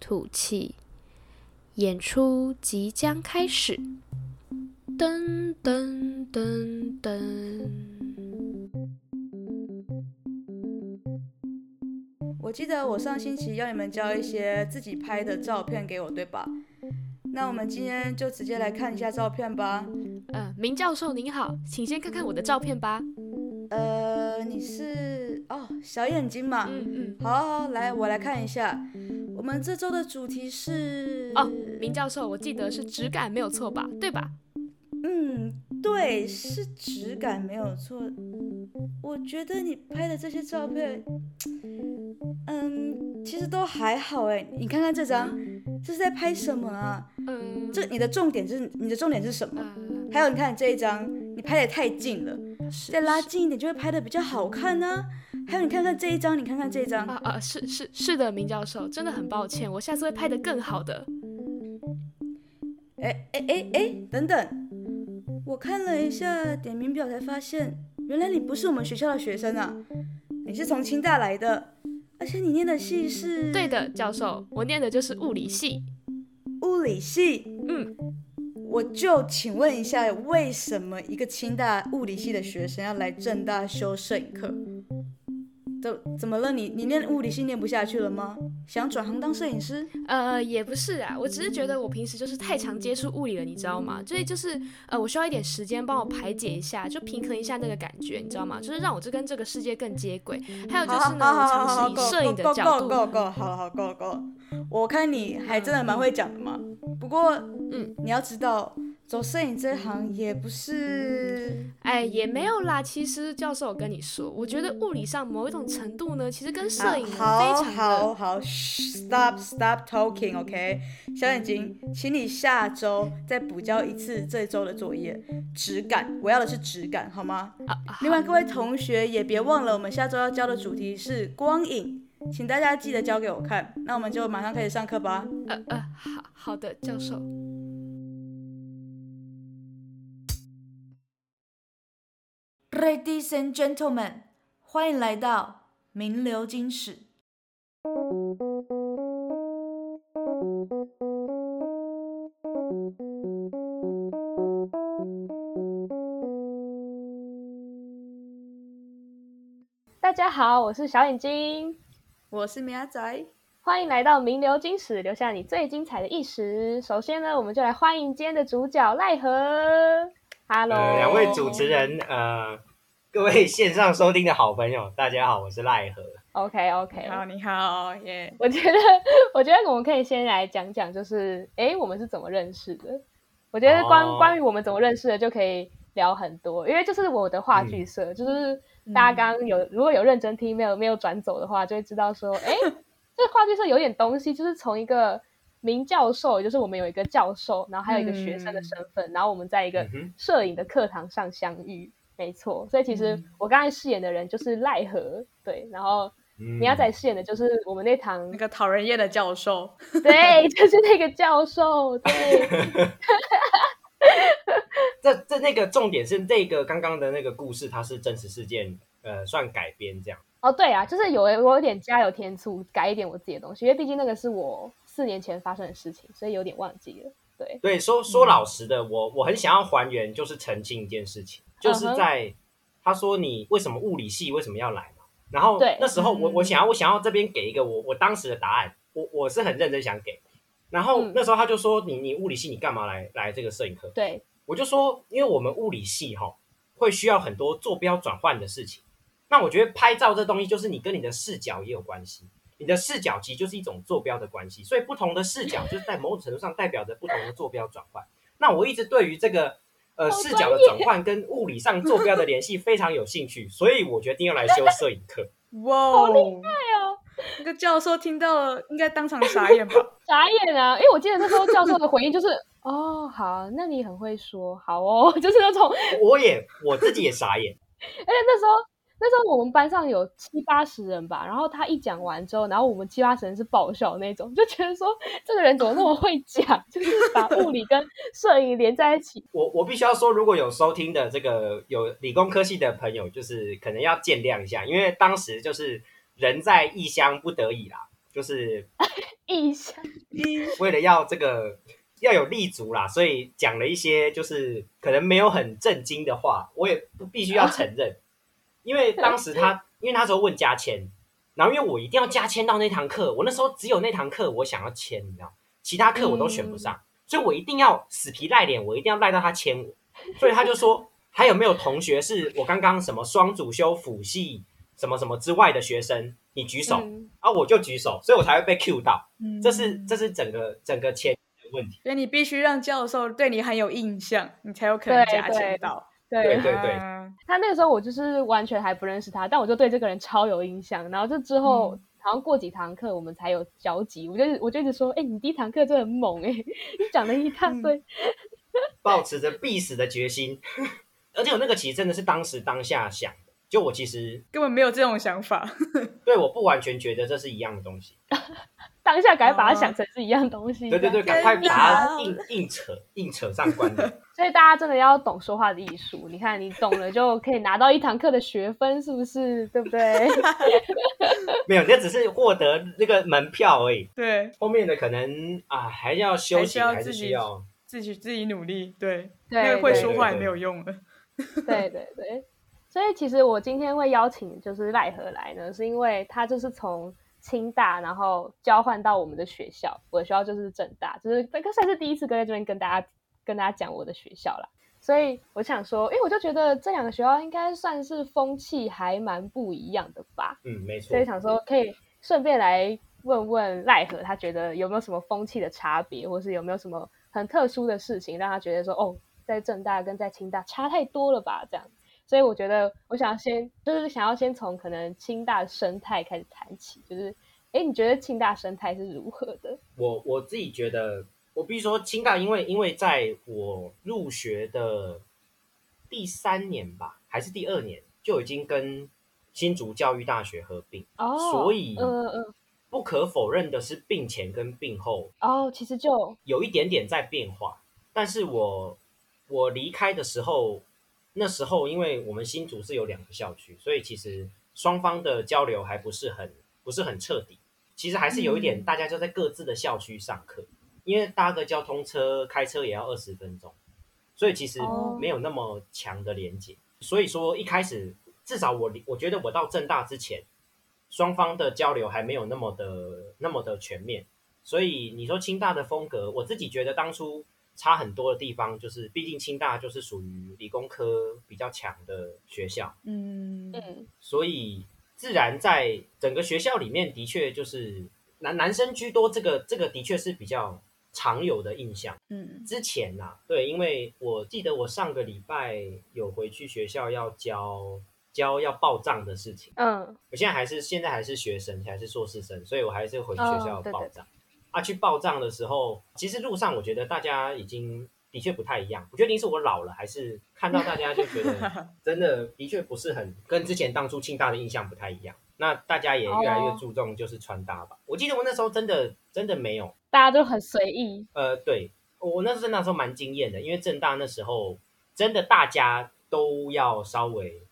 吐气，演出即将开始。噔噔噔噔。我记得我上星期要你们交一些自己拍的照片给我，对吧？那我们今天就直接来看一下照片吧。呃，明教授您好，请先看看我的照片吧。呃，你是哦，小眼睛嘛。嗯嗯。好，好，好，来，我来看一下。我们这周的主题是哦，明教授，我记得是质感没有错吧？对吧？嗯，对，是质感没有错。我觉得你拍的这些照片，嗯，其实都还好哎。你看看这张，这是在拍什么啊？嗯，这你的重点是你的重点是什么？还有你看这一张，你拍的太近了，再拉近一点就会拍的比较好看呢。还有，你看看这一张，你看看这一张啊啊，是是是的，明教授，真的很抱歉，我下次会拍的更好的。哎哎哎哎，等等，我看了一下点名表才发现，原来你不是我们学校的学生啊，你是从清大来的，而且你念的系是？对的，教授，我念的就是物理系。物理系，嗯，我就请问一下，为什么一个清大物理系的学生要来政大修摄影课？怎怎么了？你你念物理系念不下去了吗？想转行当摄影师？呃，也不是啊，我只是觉得我平时就是太常接触物理了，你知道吗？所以就是呃，我需要一点时间帮我排解一下，就平衡一下那个感觉，你知道吗？就是让我这跟这个世界更接轨。还有就是呢，尝试以摄影的角度。够够够，好了好够了够了。我看你还真的蛮会讲的嘛。不过嗯，你要知道。走摄影这行也不是，哎，也没有啦。其实教授，我跟你说，我觉得物理上某一种程度呢，其实跟摄影非常的。好好好，stop stop talking，OK，小眼睛，请你下周再补交一次这周的作业，质感，我要的是质感，好吗？啊，另外各位同学也别忘了，我们下周要交的主题是光影，请大家记得交给我看。那我们就马上开始上课吧。呃呃，好好的，教授。Ladies and gentlemen，欢迎来到名流金史。大家好，我是小眼睛，我是苗仔，欢迎来到名流金史，留下你最精彩的一时。首先呢，我们就来欢迎今天的主角奈何。Hello，呃、两位主持人，呃，各位线上收听的好朋友，大家好，我是赖和。OK，OK，okay, okay. 好，你好，耶、yeah.。我觉得，我觉得我们可以先来讲讲，就是，哎，我们是怎么认识的？我觉得关、oh. 关于我们怎么认识的，就可以聊很多，因为就是我的话剧社，嗯、就是大家刚刚有、嗯、如果有认真听，没有没有转走的话，就会知道说，哎，这个话剧社有点东西，就是从一个。名教授，也就是我们有一个教授，然后还有一个学生的身份，嗯、然后我们在一个摄影的课堂上相遇，嗯、没错。所以其实我刚才饰演的人就是赖何，对，然后苗仔饰演的就是我们那堂那个讨人厌的教授，对，就是那个教授，对。这这那个重点是这个刚刚的那个故事，它是真实事件，呃，算改编这样。哦，对啊，就是有我有点加油添醋，改一点我自己的东西，因为毕竟那个是我。四年前发生的事情，所以有点忘记了。对对，说说老实的，嗯、我我很想要还原，就是澄清一件事情，就是在、uh huh. 他说你为什么物理系为什么要来嘛？然后那时候我对我想要我想要这边给一个我我当时的答案，我我是很认真想给。然后那时候他就说你你物理系你干嘛来来这个摄影课？对，我就说因为我们物理系哈会需要很多坐标转换的事情，那我觉得拍照这东西就是你跟你的视角也有关系。你的视角其实就是一种坐标的关系，所以不同的视角就是在某种程度上代表着不同的坐标转换。那我一直对于这个呃视角的转换跟物理上坐标的联系非常有兴趣，所以我决定要来修摄影课。哇，好厉害哦！那个教授听到了，应该当场傻眼吧？傻眼啊！因为我记得那时候教授的回应就是：“ 哦，好，那你很会说，好哦。”就是那种，我也我自己也傻眼。而且那时候。那时候我们班上有七八十人吧，然后他一讲完之后，然后我们七八十人是爆笑那种，就觉得说这个人怎么那么会讲，就是把物理跟摄影连在一起。我我必须要说，如果有收听的这个有理工科系的朋友，就是可能要见谅一下，因为当时就是人在异乡不得已啦，就是 异乡，为了要这个要有立足啦，所以讲了一些就是可能没有很震惊的话，我也不必须要承认。因为当时他，因为那时候问加签，然后因为我一定要加签到那堂课，我那时候只有那堂课我想要签，你知道，其他课我都选不上，嗯、所以我一定要死皮赖脸，我一定要赖到他签我。所以他就说，还有没有同学是我刚刚什么双主修辅系什么什么之外的学生，你举手，嗯、啊，我就举手，所以我才会被 Q 到。嗯、这是这是整个整个签的问题。所以你必须让教授对你很有印象，你才有可能加签到。对对对，他那个时候我就是完全还不认识他，但我就对这个人超有印象。然后就之后，嗯、好像过几堂课我们才有交集。我就我就一直说，哎、欸，你第一堂课真的很猛哎、欸，你讲了一大堆，抱持着必死的决心。而且我那个其实真的是当时当下想的，就我其实根本没有这种想法。对，我不完全觉得这是一样的东西。当下赶快把它想成是一样东西，对对对，赶快把它硬硬扯硬扯上关联。所以大家真的要懂说话的艺术。你看，你懂了就可以拿到一堂课的学分，是不是？对不对？没有，那只是获得那个门票而已。对，后面的可能啊，还要修行，还是需要自己自己努力。对，对，因为会说话也没有用了。对对对，所以其实我今天会邀请就是赖何来呢，是因为他就是从。清大，然后交换到我们的学校，我的学校就是政大，就是这个算是第一次跟在这边跟大家跟大家讲我的学校啦。所以我想说，哎，我就觉得这两个学校应该算是风气还蛮不一样的吧。嗯，没错。所以想说可以顺便来问问赖和，他觉得有没有什么风气的差别，或是有没有什么很特殊的事情，让他觉得说，哦，在政大跟在清大差太多了吧？这样。所以我觉得，我想要先，就是想要先从可能清大生态开始谈起，就是，哎，你觉得清大生态是如何的？我我自己觉得，我必须说清大，因为因为在我入学的第三年吧，还是第二年，就已经跟新竹教育大学合并，哦，所以，嗯嗯，不可否认的是，病前跟病后，哦，其实就有一点点在变化，但是我我离开的时候。那时候，因为我们新竹是有两个校区，所以其实双方的交流还不是很不是很彻底。其实还是有一点，大家就在各自的校区上课，嗯、因为搭个交通车开车也要二十分钟，所以其实没有那么强的连接。哦、所以说一开始，至少我我觉得我到正大之前，双方的交流还没有那么的那么的全面。所以你说清大的风格，我自己觉得当初。差很多的地方就是，毕竟清大就是属于理工科比较强的学校，嗯。嗯，所以自然在整个学校里面，的确就是男男生居多，这个这个的确是比较常有的印象。嗯，之前呐、啊，对，因为我记得我上个礼拜有回去学校要交交要报账的事情，嗯，我现在还是现在还是学生，还是硕士生，所以我还是回学校要报账。哦，对对啊，去报账的时候，其实路上我觉得大家已经的确不太一样。不确定是我老了，还是看到大家就觉得 真的的确不是很跟之前当初清大的印象不太一样。那大家也越来越注重就是穿搭吧。我记得我那时候真的真的没有，大家都很随意。呃，对，我那时候那时候蛮惊艳的，因为正大那时候真的大家都要稍微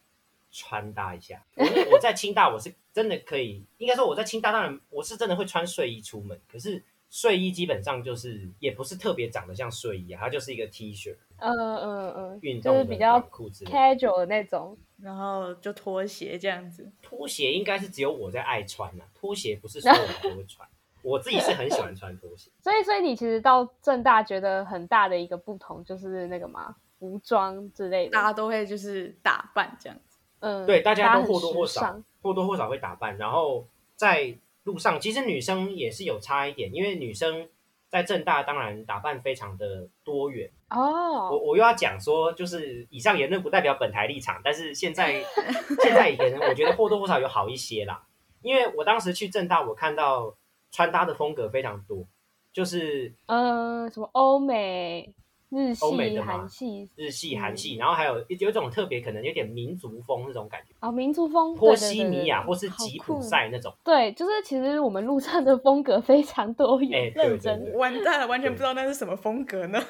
穿搭一下。我我在 清大我是。真的可以，应该说我在清大，当然我是真的会穿睡衣出门。可是睡衣基本上就是也不是特别长得像睡衣啊，它就是一个 T 恤，嗯嗯嗯，运动的就是比较 casual 的那种，然后就拖鞋这样子。拖鞋应该是只有我在爱穿啊，拖鞋不是所有人都会穿，我自己是很喜欢穿拖鞋。所以，所以你其实到正大觉得很大的一个不同就是那个嘛，服装之类的，大家都会就是打扮这样子。嗯，对，大家都或多或少。或多或少会打扮，然后在路上，其实女生也是有差一点，因为女生在正大当然打扮非常的多元哦。我我又要讲说，就是以上言论不代表本台立场，但是现在 现在一个人，我觉得或多或少有好一些啦。因为我当时去正大，我看到穿搭的风格非常多，就是呃，什么欧美。日系、韩系、日系、韩系，然后还有有一种特别，可能有点民族风那种感觉哦，民族风，波西米亚或是吉普赛那种。对，就是其实我们路上的风格非常多元，认真。完蛋了，完全不知道那是什么风格呢？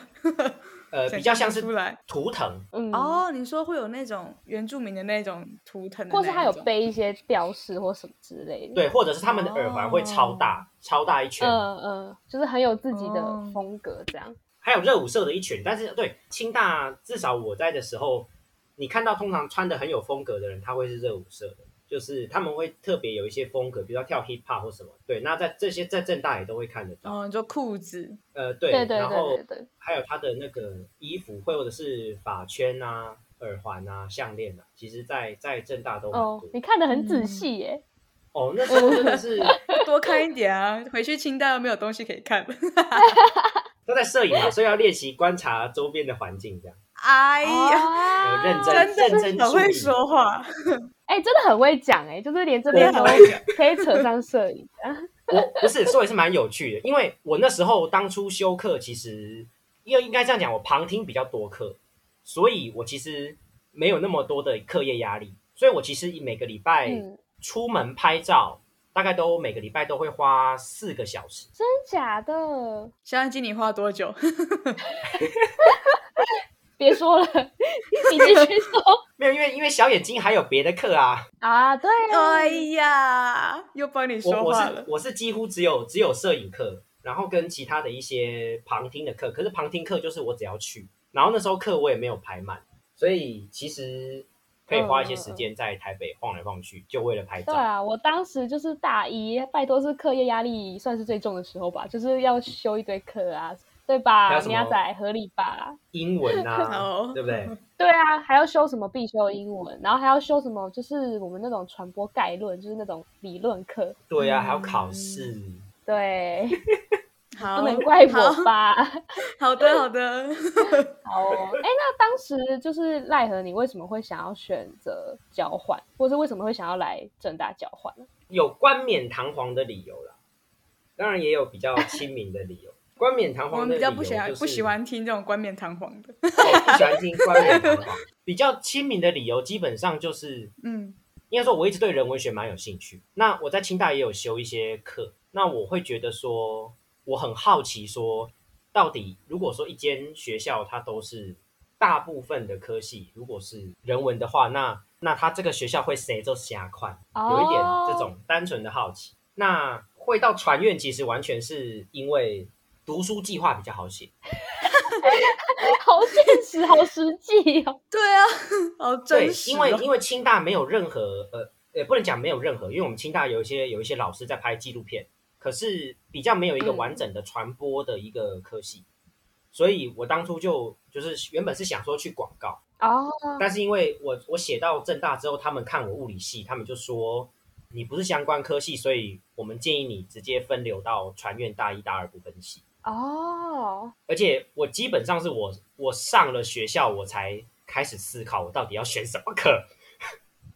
呃，比较像是图腾。嗯哦，你说会有那种原住民的那种图腾，或是他有背一些吊饰或什么之类的。对，或者是他们的耳环会超大，超大一圈。嗯嗯，就是很有自己的风格这样。还有热舞社的一群，但是对清大至少我在的时候，你看到通常穿的很有风格的人，他会是热舞社的，就是他们会特别有一些风格，比如说跳 hip hop 或什么。对，那在这些在正大也都会看得到。哦，你说裤子，呃，对对对，然后还有他的那个衣服，或者是发圈啊、耳环啊、项链啊，其实在在正大都很多。哦，你看的很仔细耶。哦，那时候真的是 多看一点啊，回去清大又没有东西可以看。都在摄影嘛，所以要练习观察周边的环境，这样。哎呀，认真认真，很会说话。哎，真的很会讲哎，就是连这边都可以扯上摄影。我不是，说也是蛮有趣的，因为我那时候当初修课，其实因为应该这样讲，我旁听比较多课，所以我其实没有那么多的课业压力，所以我其实每个礼拜出门拍照。大概都每个礼拜都会花四个小时，真假的？小眼睛，你花多久？别说了，你继续说。没有，因为因为小眼睛还有别的课啊。啊，对啊。哎呀，又帮你说话了。我，我是我是几乎只有只有摄影课，然后跟其他的一些旁听的课。可是旁听课就是我只要去，然后那时候课我也没有排满，所以其实。可以花一些时间在台北晃来晃去，就为了拍照。对啊，我当时就是大一，拜托是课业压力算是最重的时候吧，就是要修一堆课啊，对吧？你要仔合理吧？英文啊，对不对？对啊，还要修什么必修英文，然后还要修什么，就是我们那种传播概论，就是那种理论课。对啊，还要考试。对。好，不能怪我吧？好的，好的，好哦。哎，那当时就是奈何，你为什么会想要选择交换，或是为什么会想要来正大交换呢？有冠冕堂皇的理由啦，当然也有比较亲民的理由。冠冕堂皇的理由，就是，我们比较不喜欢不喜欢听这种冠冕堂皇的，不喜欢听冠冕堂皇。比较亲民的理由，基本上就是，嗯，应该说我一直对人文学蛮有兴趣。那我在清大也有修一些课，那我会觉得说。我很好奇，说到底，如果说一间学校它都是大部分的科系，如果是人文的话，那那它这个学校会谁就瞎款？有一点这种单纯的好奇。那会到传院，其实完全是因为读书计划比较好写，好现实，好实际哦。对啊，好真实哦。对，因为因为清大没有任何呃，也不能讲没有任何，因为我们清大有一些有一些老师在拍纪录片。可是比较没有一个完整的传播的一个科系，嗯、所以我当初就就是原本是想说去广告哦，但是因为我我写到正大之后，他们看我物理系，他们就说你不是相关科系，所以我们建议你直接分流到传院大一大二部分系哦。而且我基本上是我我上了学校，我才开始思考我到底要选什么课。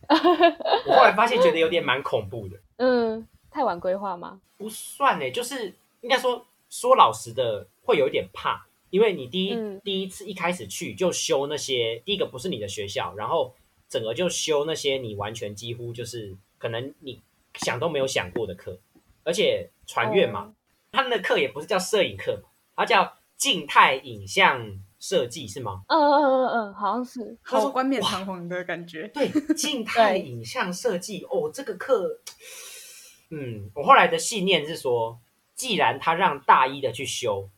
我后来发现觉得有点蛮恐怖的，嗯。太晚规划吗？不算呢，就是应该说说老实的，会有一点怕，因为你第一、嗯、第一次一开始去就修那些，第一个不是你的学校，然后整个就修那些你完全几乎就是可能你想都没有想过的课，而且传院嘛，他们的课也不是叫摄影课嘛，它叫静态影像设计是吗？嗯嗯嗯嗯，好像是，好冠冕堂皇的感觉。对，静态 影像设计哦，这个课。嗯，我后来的信念是说，既然他让大一的去修，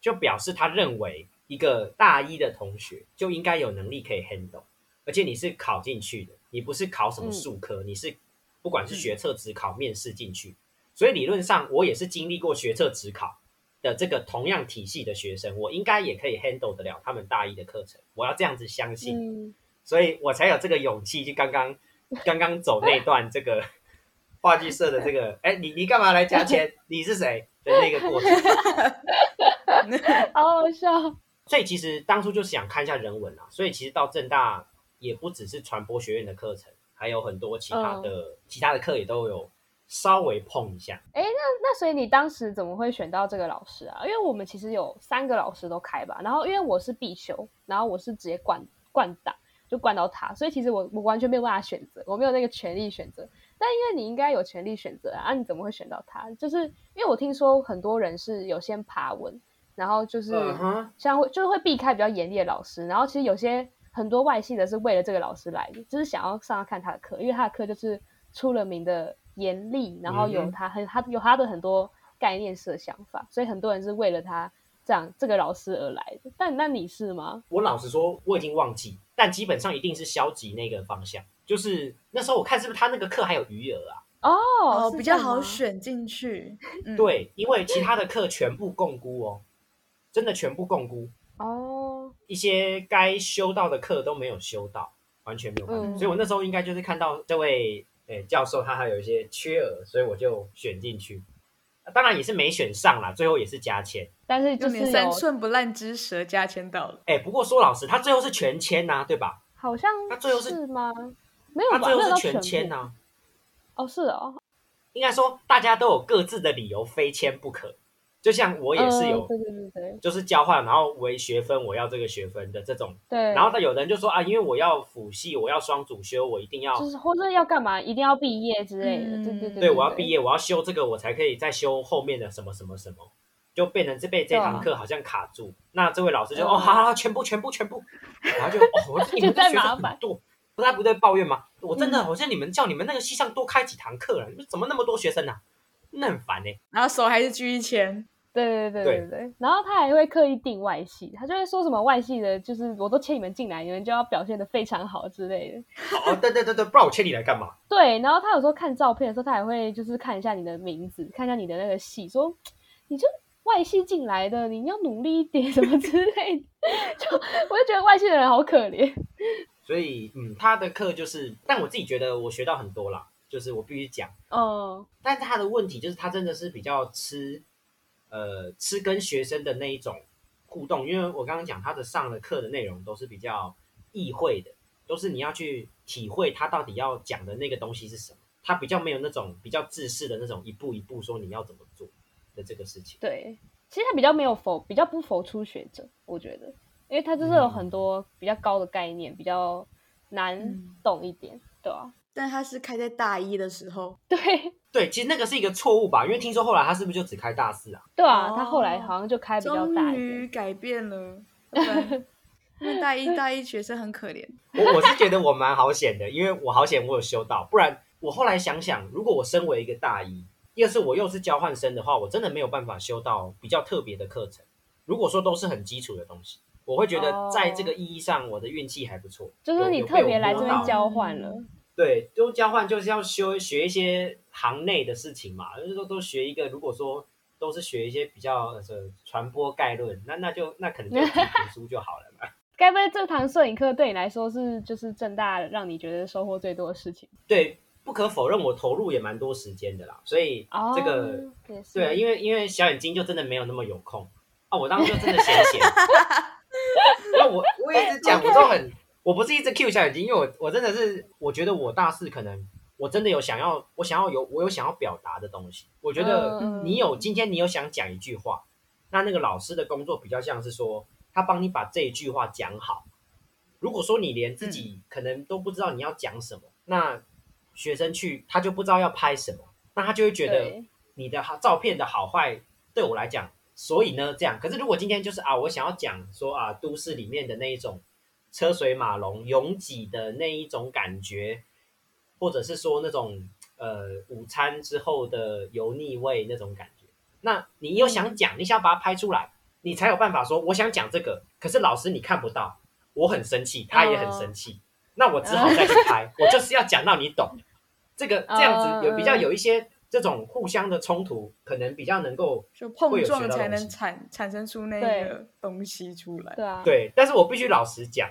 就表示他认为一个大一的同学就应该有能力可以 handle，而且你是考进去的，你不是考什么数科，嗯、你是不管是学测、职考、面试进去，所以理论上我也是经历过学测、职考的这个同样体系的学生，我应该也可以 handle 得了他们大一的课程，我要这样子相信，嗯、所以我才有这个勇气，就刚刚刚刚走那 段这个。话剧社的这个，哎，你你干嘛来加钱？你是谁的那个过程？好好笑。所以其实当初就是想看一下人文啊，所以其实到正大也不只是传播学院的课程，还有很多其他的、嗯、其他的课也都有稍微碰一下。哎，那那所以你当时怎么会选到这个老师啊？因为我们其实有三个老师都开吧，然后因为我是必修，然后我是直接灌灌档，就灌到他，所以其实我我完全没有办法选择，我没有那个权利选择。但因为你应该有权利选择啊，啊你怎么会选到他？就是因为我听说很多人是有先爬文，然后就是像会就是会避开比较严厉的老师，然后其实有些很多外系的是为了这个老师来的，就是想要上来看他的课，因为他的课就是出了名的。严厉，然后有他很他有他的很多概念式的想法，所以很多人是为了他这样这个老师而来的。但那你是吗？我老实说，我已经忘记，但基本上一定是消极那个方向。就是那时候我看是不是他那个课还有余额啊？哦，比较好选进去。嗯、对，因为其他的课全部共估哦，真的全部共估哦。一些该修到的课都没有修到，完全没有办法。嗯、所以我那时候应该就是看到这位。欸、教授他还有一些缺额，所以我就选进去，当然也是没选上啦，最后也是加签，但是就是三寸不烂之舌加签到了。哎、欸，不过说老实，他最后是全签呐、啊，对吧？好像他最后是吗？没有吧，他最后是全签呐、啊。哦，是哦，应该说大家都有各自的理由非签不可。就像我也是有，对对对对，就是交换，然后为学分，我要这个学分的这种。对。然后他有人就说啊，因为我要辅系，我要双主修，我一定要，就是或者要干嘛，一定要毕业之类的。对对对。对，我要毕业，我要修这个，我才可以再修后面的什么什么什么，就变成这被这堂课好像卡住。那这位老师就哦，好好好，全部全部全部，然后就哦，你们 这学生很多，不太不对抱怨吗？我真的好像你们叫你们那个系上多开几堂课了，你们怎么那么多学生啊？那很烦呢。然后手还是继续签。对对对对对，对，然后他还会刻意定外系，他就会说什么外系的，就是我都签你们进来，你们就要表现的非常好之类的。哦，对对对对，不然我签你来干嘛？对，然后他有时候看照片的时候，他还会就是看一下你的名字，看一下你的那个系，说你就外系进来的，你要努力一点什么之类的。就我就觉得外系的人好可怜。所以，嗯，他的课就是，但我自己觉得我学到很多啦，就是我必须讲，哦，但他的问题就是他真的是比较吃。呃，吃跟学生的那一种互动，因为我刚刚讲他的上的课的内容都是比较意会的，都是你要去体会他到底要讲的那个东西是什么，他比较没有那种比较自式的那种一步一步说你要怎么做的这个事情。对，其实他比较没有否，比较不否初学者，我觉得，因为他就是有很多比较高的概念，嗯、比较难懂一点，对吧？但他是开在大一的时候，对对，其实那个是一个错误吧，因为听说后来他是不是就只开大四啊？对啊，他后来好像就开比较大一点。终于改变了，因为大一大一学生很可怜。我我是觉得我蛮好险的，因为我好险我有修到，不然我后来想想，如果我身为一个大一，要是我又是交换生的话，我真的没有办法修到比较特别的课程。如果说都是很基础的东西，我会觉得在这个意义上，我的运气还不错。就是你特别来这边交换了。对，都交换就是要修学一些行内的事情嘛，就是说都学一个。如果说都是学一些比较呃传播概论，那那就那可能就读书就好了嘛。该不会这堂摄影课对你来说是就是正大让你觉得收获最多的事情？对，不可否认我投入也蛮多时间的啦。所以这个、哦、对啊，因为因为小眼睛就真的没有那么有空啊。我当时就真的闲闲，那我我一直讲我都很。我不是一直 Q 小眼睛，因为我我真的是我觉得我大四可能我真的有想要我想要有我有想要表达的东西。我觉得你有今天你有想讲一句话，那那个老师的工作比较像是说他帮你把这一句话讲好。如果说你连自己可能都不知道你要讲什么，那学生去他就不知道要拍什么，那他就会觉得你的照片的好坏对我来讲，所以呢这样。可是如果今天就是啊，我想要讲说啊，都市里面的那一种。车水马龙、拥挤的那一种感觉，或者是说那种呃午餐之后的油腻味那种感觉，那你又想讲，你想要把它拍出来，你才有办法说我想讲这个。可是老师你看不到，我很生气，他也很生气，那我只好再去拍，我就是要讲到你懂。这个这样子有比较有一些。这种互相的冲突，可能比较能够就碰撞才能产产生出那个东西出来。对啊，对。但是我必须老实讲，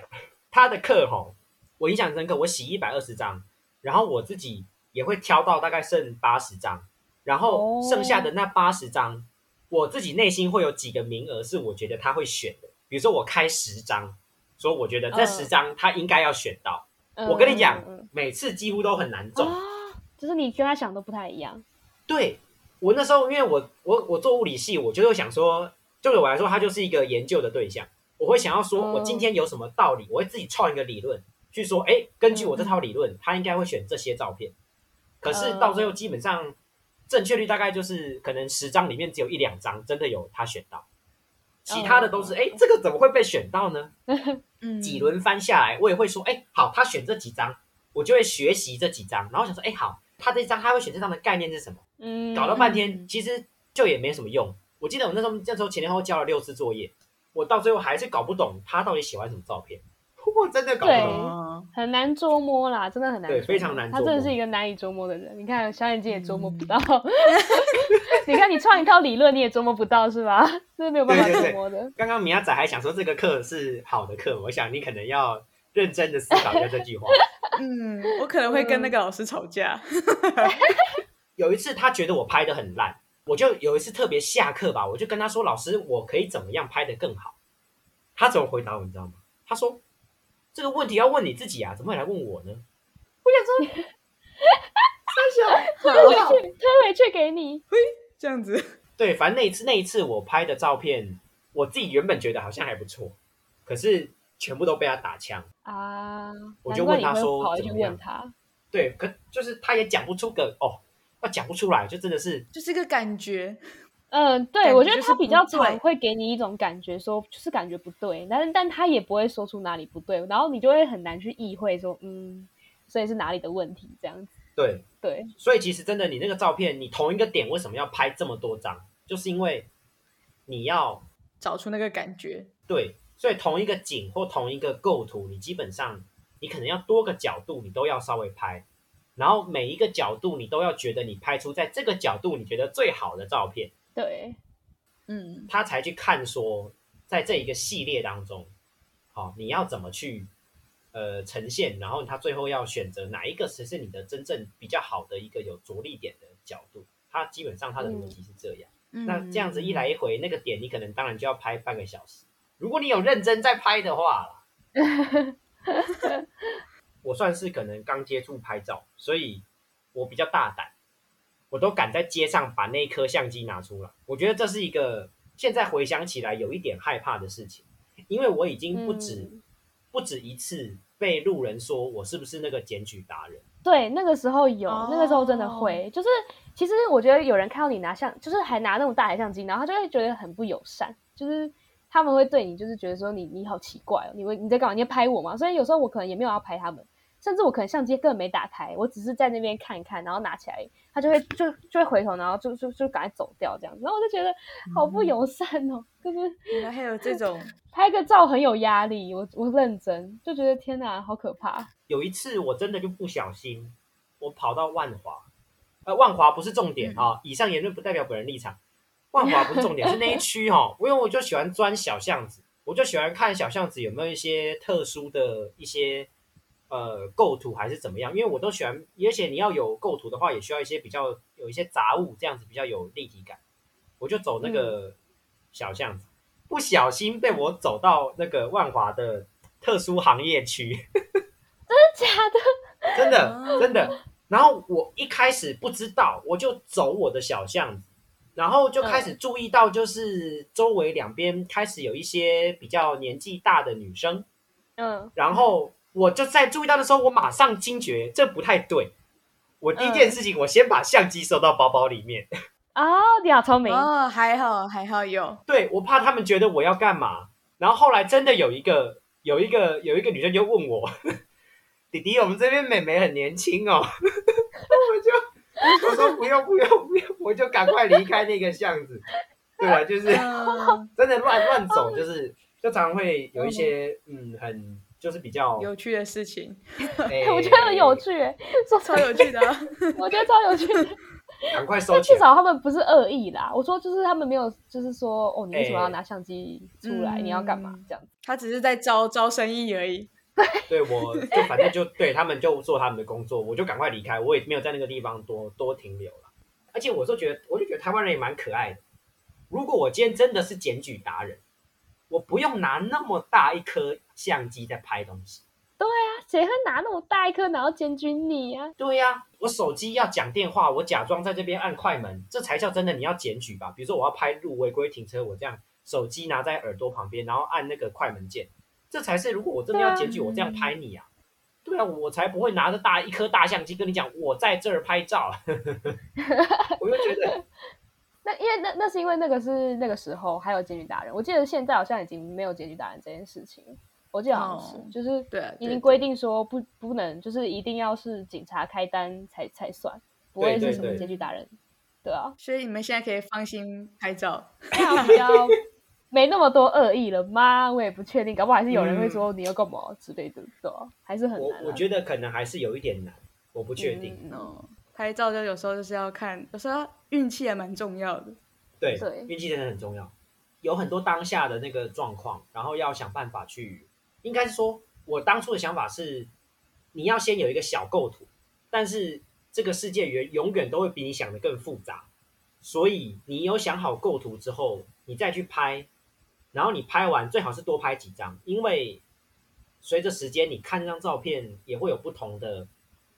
他的课吼，我印象深刻。我洗一百二十张，然后我自己也会挑到大概剩八十张，然后剩下的那八十张，哦，我自己内心会有几个名额是我觉得他会选的。比如说我开十张，所以我觉得这十张他应该要选到。嗯，我跟你讲，每次几乎都很难中。哦，就是你跟他想都不太一样。对，我那时候，因为我我我做物理系，我就会想说，对我来说，它就是一个研究的对象。我会想要说，我今天有什么道理，我会自己创一个理论，去说，哎，根据我这套理论，他应该会选这些照片。可是到最后，基本上正确率大概就是，可能十张里面只有一两张真的有他选到，其他的都是，哎，这个怎么会被选到呢？几轮翻下来，我也会说，哎，好，他选这几张，我就会学习这几张，然后想说，哎，好，他这张他会选这张的概念是什么？嗯，搞了半天，其实就也没什么用。我记得我那时候那时候前前后后交了六次作业。我到最后还是搞不懂他到底喜欢什么照片，我真的搞不懂，很难捉摸啦，真的很难捉摸，对，非常难捉摸。他真的是一个难以捉摸的人。你看小眼睛也捉摸不到，嗯、你看你创一套理论你也捉摸不到是吧？这是没有办法捉摸的。刚刚米亚仔还想说这个课是好的课，我想你可能要认真的思考一下这句话。嗯，我可能会跟那个老师吵架。有一次他觉得我拍的很烂。我就有一次特别下课吧，我就跟他说：“老师，我可以怎么样拍的更好？”他怎么回答我？你知道吗？他说：“这个问题要问你自己啊，怎么会来问我呢？”我想说，三小推回去，推回去给你，嘿，这样子。对，反正那一次，那一次我拍的照片，我自己原本觉得好像还不错，可是全部都被他打枪啊！我就问他说：“怎么样？”对，可就是他也讲不出个哦。他讲不出来，就真的是，就是个感觉。嗯，对，我觉得他比较常会给你一种感觉，说就是感觉不对，但是但他也不会说出哪里不对，然后你就会很难去意会说，嗯，所以是哪里的问题这样子。对对，所以其实真的，你那个照片，你同一个点为什么要拍这么多张？就是因为你要找出那个感觉。对，所以同一个景或同一个构图，你基本上你可能要多个角度，你都要稍微拍。然后每一个角度，你都要觉得你拍出在这个角度你觉得最好的照片，对，嗯，他才去看说，在这一个系列当中，好、哦，你要怎么去呃呈现，然后他最后要选择哪一个才是你的真正比较好的一个有着力点的角度，他基本上他的逻辑是这样。嗯、那这样子一来一回，那个点你可能当然就要拍半个小时，如果你有认真在拍的话我算是可能刚接触拍照，所以我比较大胆，我都敢在街上把那颗相机拿出来。我觉得这是一个现在回想起来有一点害怕的事情，因为我已经不止、嗯、不止一次被路人说我是不是那个检举达人。对，那个时候有，那个时候真的会，就是其实我觉得有人看到你拿相，就是还拿那种大台相机，然后他就会觉得很不友善，就是他们会对你就是觉得说你你好奇怪哦，你会你在干嘛？你在拍我吗？所以有时候我可能也没有要拍他们。甚至我可能相机根本没打开，我只是在那边看一看，然后拿起来，他就会就就会回头，然后就就就赶快走掉这样子，然后我就觉得好不友善哦，就是原来还有这种拍个照很有压力，我我认真就觉得天哪，好可怕。有一次我真的就不小心，我跑到万华，呃，万华不是重点啊、嗯哦，以上言论不代表本人立场，万华不是重点，是那一区哈、哦，因为我就喜欢钻小巷子，我就喜欢看小巷子有没有一些特殊的一些。呃，构图还是怎么样？因为我都喜欢，而且你要有构图的话，也需要一些比较有一些杂物，这样子比较有立体感。我就走那个小巷子，嗯、不小心被我走到那个万华的特殊行业区。真的假的？真的真的。然后我一开始不知道，我就走我的小巷子，然后就开始注意到，就是周围两边开始有一些比较年纪大的女生。嗯，然后。我就在注意到的时候，我马上惊觉这不太对。我第一件事情，我先把相机收到包包里面。哦，你好聪明哦，还好还好有。对，我怕他们觉得我要干嘛。然后后来真的有一个有一个有一个女生就问我：“ 弟弟，我们这边妹妹很年轻哦。”我就 我说不用不用不用，我就赶快离开那个巷子。对啊，就是 真的乱乱走，就是就常常会有一些嗯很。就是比较有趣的事情，欸、我觉得很有趣，说超有趣的，我觉得超有趣的。赶快收起。至少他们不是恶意啦。我说就是他们没有，就是说哦，你为什么要拿相机出来？欸、你要干嘛？这样子。他只是在招招生意而已。对，我就反正就对他们就做他们的工作，我就赶快离开，我也没有在那个地方多多停留了。而且我就觉得，我就觉得台湾人也蛮可爱的。如果我今天真的是检举达人。我不用拿那么大一颗相机在拍东西。对啊，谁会拿那么大一颗然后检举你啊？对呀、啊，我手机要讲电话，我假装在这边按快门，这才叫真的你要检举吧？比如说我要拍路违规停车，我这样手机拿在耳朵旁边，然后按那个快门键，这才是如果我真的要检举，我这样拍你啊。对啊，我才不会拿着大一颗大相机跟你讲，我在这儿拍照。我就觉得，那因为那那是因为那个是那个时候还有检举达人，我记得现在好像已经没有检举达人这件事情。我记得好像是，哦、就是对，已经规定说不不能，就是一定要是警察开单才才算，不会是什么检举达人，对啊。所以你们现在可以放心拍照，不 要没那么多恶意了吗？我也不确定，搞不好还是有人会说你要干嘛之类的，还是很难、啊。我我觉得可能还是有一点难，我不确定。嗯、哦，拍照就有时候就是要看，有时候运气也蛮重要的。对，运气真的很重要。有很多当下的那个状况，然后要想办法去，应该是说，我当初的想法是，你要先有一个小构图，但是这个世界永永远都会比你想的更复杂，所以你有想好构图之后，你再去拍。然后你拍完最好是多拍几张，因为随着时间，你看这张照片也会有不同的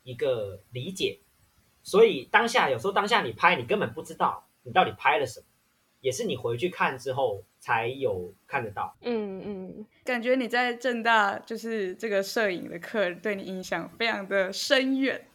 一个理解。所以当下有时候当下你拍，你根本不知道你到底拍了什么，也是你回去看之后才有看得到。嗯嗯，感觉你在正大就是这个摄影的课对你影响非常的深远。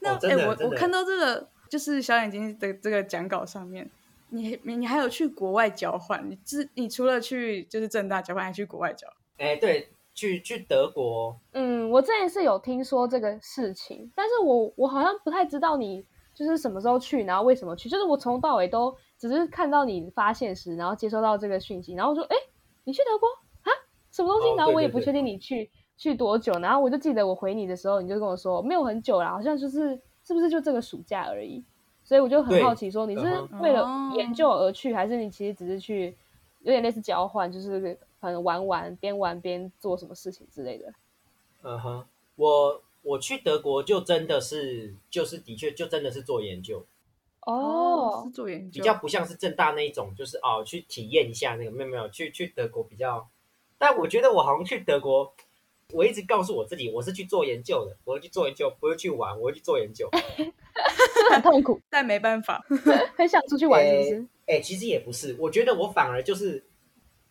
那哎、哦，我我看到这个就是小眼睛的这个讲稿上面。你你还有去国外交换？你自你除了去就是正大交换，还去国外交？哎，对，去去德国。嗯，我之前是有听说这个事情，但是我我好像不太知道你就是什么时候去，然后为什么去。就是我从头到尾都只是看到你发现时，然后接收到这个讯息，然后说，哎，你去德国啊？什么东西？然后我也不确定你去、哦、去多久，然后我就记得我回你的时候，你就跟我说没有很久啦，好像就是是不是就这个暑假而已。所以我就很好奇，说你是为了研究而去，还是你其实只是去有点类似交换，就是可能玩玩，边玩边做什么事情之类的。嗯哼，我我去德国就真的是，就是的确就真的是做研究。哦，是做研究，比较不像是正大那一种，就是哦去体验一下那个，没有没有，去去德国比较。但我觉得我好像去德国。我一直告诉我自己，我是去做研究的，我要去做研究，不是去玩，我会去做研究。很痛苦，但没办法，很想出去玩，是不是？哎、欸欸，其实也不是，我觉得我反而就是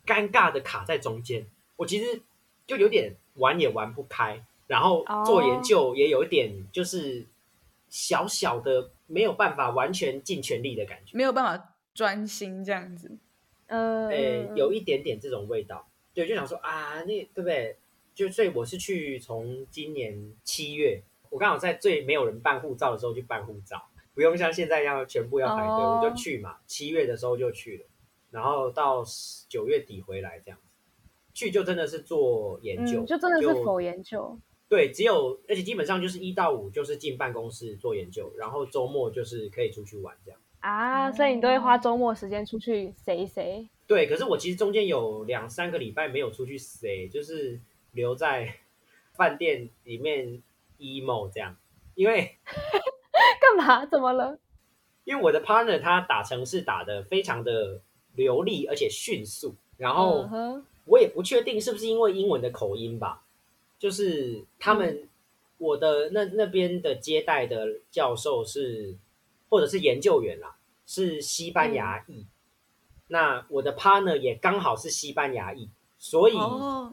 尴尬的卡在中间。我其实就有点玩也玩不开，然后做研究也有一点就是小小的没有办法完全尽全力的感觉，没有办法专心这样子。呃，哎、欸，有一点点这种味道。对，就想说啊，那对不对？就所以我是去从今年七月，我刚好在最没有人办护照的时候去办护照，不用像现在要全部要排队，oh. 我就去嘛。七月的时候就去了，然后到九月底回来这样子。去就真的是做研究，嗯、就真的是否研究。对，只有而且基本上就是一到五就是进办公室做研究，然后周末就是可以出去玩这样。啊，所以你都会花周末时间出去谁谁谁？对，可是我其实中间有两三个礼拜没有出去谁，就是。留在 饭店里面 emo 这样，因为 干嘛？怎么了？因为我的 partner 他打城市打得非常的流利而且迅速，然后我也不确定是不是因为英文的口音吧，就是他们、嗯、我的那那边的接待的教授是或者是研究员啦，是西班牙裔，嗯、那我的 partner 也刚好是西班牙裔。所以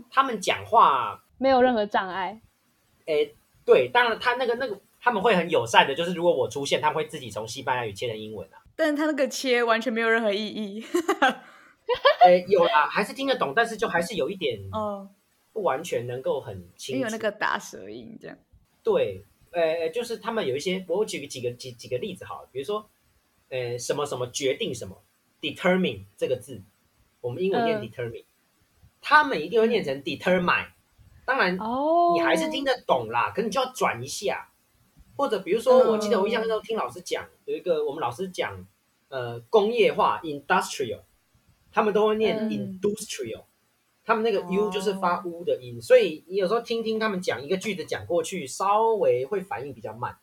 他们讲话没有任何障碍。诶，对，当然他那个那个他们会很友善的，就是如果我出现，他们会自己从西班牙语切成英文啊。但是他那个切完全没有任何意义。诶，有啦，还是听得懂，但是就还是有一点哦，不完全能够很清楚。有那个打舌音这样。对，呃，就是他们有一些，我举个几个几几个例子好了，比如说，呃，什么什么决定什么，determine 这个字，我们英文念 determine。呃他们一定会念成 determine，当然你还是听得懂啦，可是你就要转一下，或者比如说，我记得我印象中听老师讲，有一个我们老师讲，呃，工业化 industrial，他们都会念 industrial，他们那个 u 就是发 u 的音，所以你有时候听听他们讲一个句子讲过去，稍微会反应比较慢，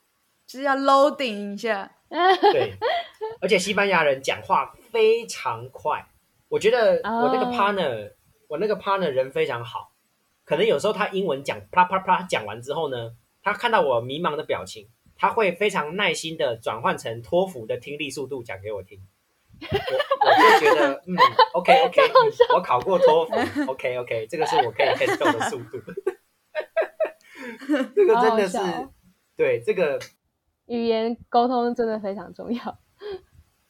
就是要 loading 一下，对，而且西班牙人讲话非常快，我觉得我那个 partner。我那个 partner 人非常好，可能有时候他英文讲啪啪啪讲完之后呢，他看到我迷茫的表情，他会非常耐心的转换成托福的听力速度讲给我听。我我就觉得，嗯，OK OK，嗯，我考过托福，OK OK，这个是我可以 handle 的速度。这个真的是，好好对这个语言沟通真的非常重要。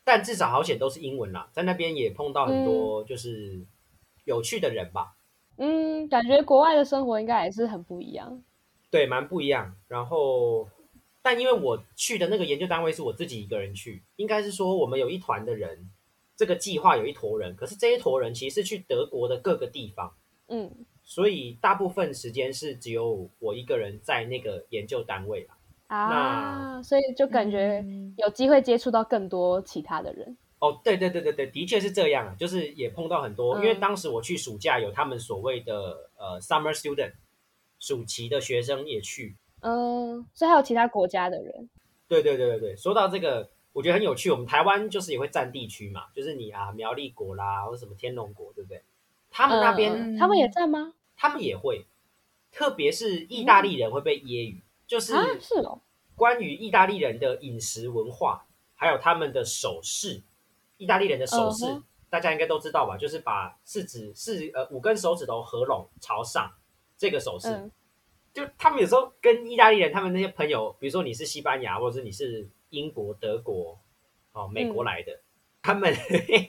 但至少好险都是英文啦，在那边也碰到很多就是有趣的人吧。嗯，感觉国外的生活应该也是很不一样。对，蛮不一样。然后。但因为我去的那个研究单位是我自己一个人去，应该是说我们有一团的人，这个计划有一坨人，可是这一坨人其实是去德国的各个地方，嗯，所以大部分时间是只有我一个人在那个研究单位啊，那所以就感觉有机会接触到更多其他的人。嗯、哦，对对对对对，的确是这样，就是也碰到很多，嗯、因为当时我去暑假有他们所谓的呃 summer student，暑期的学生也去。嗯，所以还有其他国家的人。对对对对对，说到这个，我觉得很有趣。我们台湾就是也会占地区嘛，就是你啊，苗栗国啦，或者什么天龙国，对不对？他们那边、嗯、他们也占吗？他们也会，特别是意大利人会被揶揄，嗯、就是是哦。关于意大利人的饮食文化，还有他们的手势，意大利人的手势，嗯、大家应该都知道吧？就是把四指四呃五根手指头合拢朝上，这个手势。嗯就他们有时候跟意大利人，他们那些朋友，比如说你是西班牙，或者是你是英国、德国、哦美国来的，嗯、他们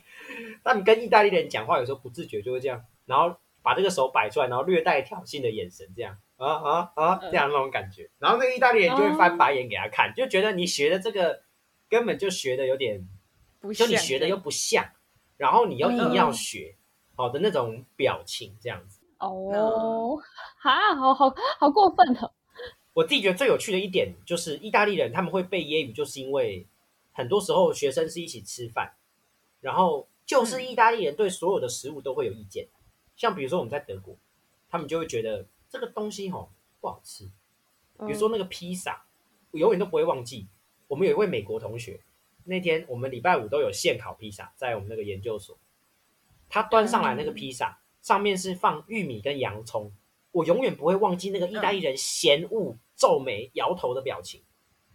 他们跟意大利人讲话，有时候不自觉就会这样，然后把这个手摆出来，然后略带挑衅的眼神，这样啊啊啊这样那种感觉，然后那个意大利人就会翻白眼给他看，就觉得你学的这个根本就学的有点，就你学的又不像，然后你又硬要学，好的那种表情这样子。哦，哈，好好好过分哦！我自己觉得最有趣的一点就是意大利人他们会被揶揄，就是因为很多时候学生是一起吃饭，然后就是意大利人对所有的食物都会有意见，嗯、像比如说我们在德国，他们就会觉得这个东西吼不好吃，比如说那个披萨，我永远都不会忘记，我们有一位美国同学，那天我们礼拜五都有现烤披萨，在我们那个研究所，他端上来那个披萨。嗯上面是放玉米跟洋葱，我永远不会忘记那个意大利人嫌恶、皱眉、摇头的表情，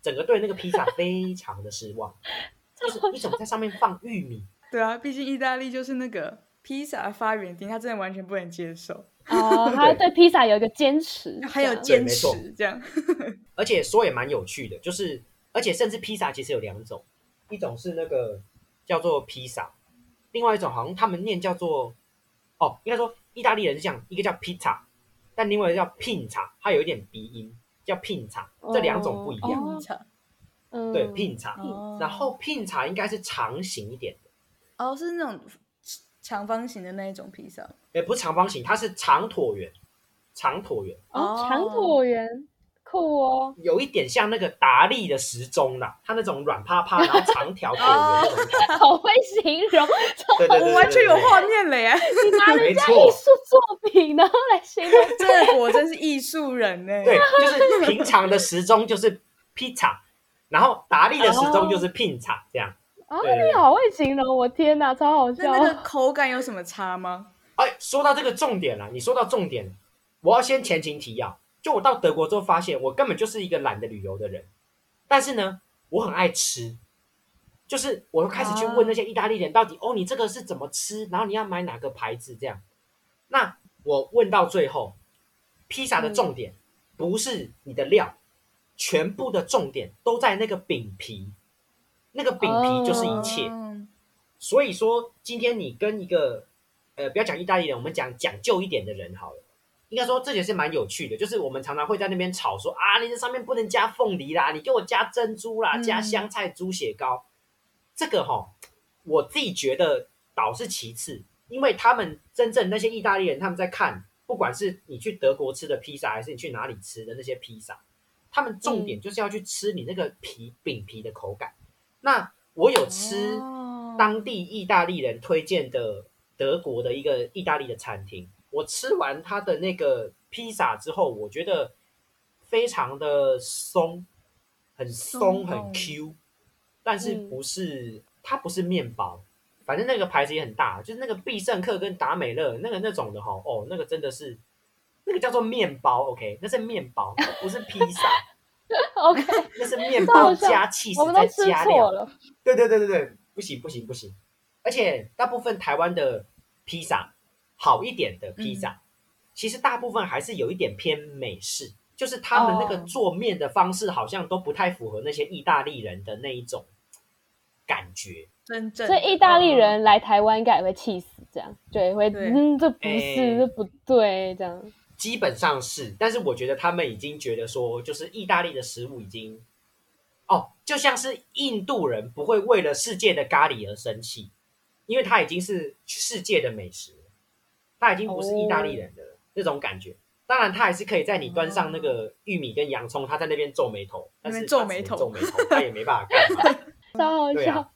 整个对那个披萨非常的失望。就是你怎么在上面放玉米？对啊，毕竟意大利就是那个披萨的发源地，他真的完全不能接受。哦，他对披萨有一个坚持，还有坚持这样。而且说也蛮有趣的，就是而且甚至披萨其实有两种，一种是那个叫做披萨，另外一种好像他们念叫做。哦，应该说意大利人是这样，一个叫 pizza，但另外一个叫 pinza，它有一点鼻音，叫 pinza，这两种不一样。嗯，对，pinza，然后 pinza 应该是长形一点的。哦，是那种长方形的那一种披萨。哎，不是长方形，它是长椭圆，长椭圆。哦，长椭圆。酷哦，有一点像那个达利的时钟啦，它那种软趴趴，然后长条椭圆，好会形容，我完全有画面了耶！你拿人家艺术作品然后来形容，这果真是艺术人呢。对，就是平常的时钟就是披萨，然后达利的时钟就是拼叉这样。啊，你好会形容，我天哪，超好笑！那个口感有什么差吗？哎，说到这个重点了，你说到重点，我要先前情提要。就我到德国之后，发现我根本就是一个懒得旅游的人，但是呢，我很爱吃，就是我又开始去问那些意大利人，到底、啊、哦，你这个是怎么吃？然后你要买哪个牌子？这样，那我问到最后，披萨的重点不是你的料，嗯、全部的重点都在那个饼皮，那个饼皮就是一切。哦、所以说，今天你跟一个呃，不要讲意大利人，我们讲讲究一点的人好了。应该说这也是蛮有趣的，就是我们常常会在那边吵说啊，你这上面不能加凤梨啦，你给我加珍珠啦，加香菜猪血糕。嗯、这个哈、哦，我自己觉得倒是其次，因为他们真正那些意大利人，他们在看，不管是你去德国吃的披萨，还是你去哪里吃的那些披萨，他们重点就是要去吃你那个皮饼皮的口感。那我有吃当地意大利人推荐的德国的一个意大利的餐厅。我吃完它的那个披萨之后，我觉得非常的松，很松很 Q，但是不是、嗯、它不是面包，反正那个牌子也很大，就是那个必胜客跟达美乐那个那种的哈，哦，那个真的是那个叫做面包，OK，那是面包，不是披萨，OK，那是面包加起司再加料。了。对对对对对，不行不行不行。而且大部分台湾的披萨，好一点的披萨，嗯、其实大部分还是有一点偏美式，就是他们那个做面的方式好像都不太符合那些意大利人的那一种感觉。真正，所以意大利人来台湾应该也会气死，这样对会对。嗯，这不是、欸、这不对，这样。基本上是，但是我觉得他们已经觉得说，就是意大利的食物已经，哦，就像是印度人不会为了世界的咖喱而生气，因为他已经是世界的美食，他已经不是意大利人的那种感觉。当然，他还是可以在你端上那个玉米跟洋葱，他在那边皱眉头，但是皱眉头，皱眉头，他也没办法干嘛。超好笑。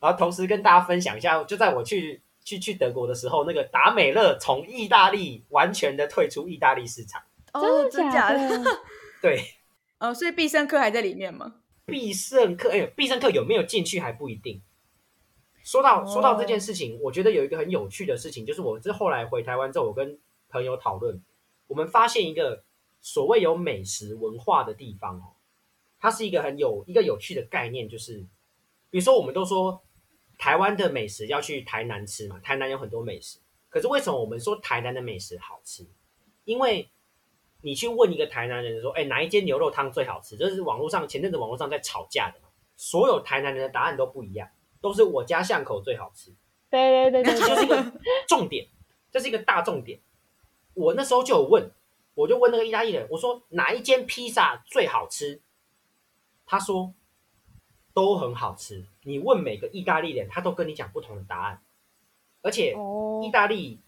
然后同时跟大家分享一下，就在我去。去去德国的时候，那个达美乐从意大利完全的退出意大利市场。哦，真的假的？对，哦，所以必胜客还在里面吗？必胜客，哎，必胜客有没有进去还不一定。说到、哦、说到这件事情，我觉得有一个很有趣的事情，就是我这后来回台湾之后，我跟朋友讨论，我们发现一个所谓有美食文化的地方哦，它是一个很有一个有趣的概念，就是比如说我们都说。台湾的美食要去台南吃嘛？台南有很多美食，可是为什么我们说台南的美食好吃？因为你去问一个台南人说：“哎，哪一间牛肉汤最好吃？”这是网络上前阵子网络上在吵架的，所有台南人的答案都不一样，都是我家巷口最好吃。对对对对，这就是一个 重点，这是一个大重点。我那时候就有问，我就问那个意大利人，我说哪一间披萨最好吃？他说。都很好吃。你问每个意大利人，他都跟你讲不同的答案。而且，意大利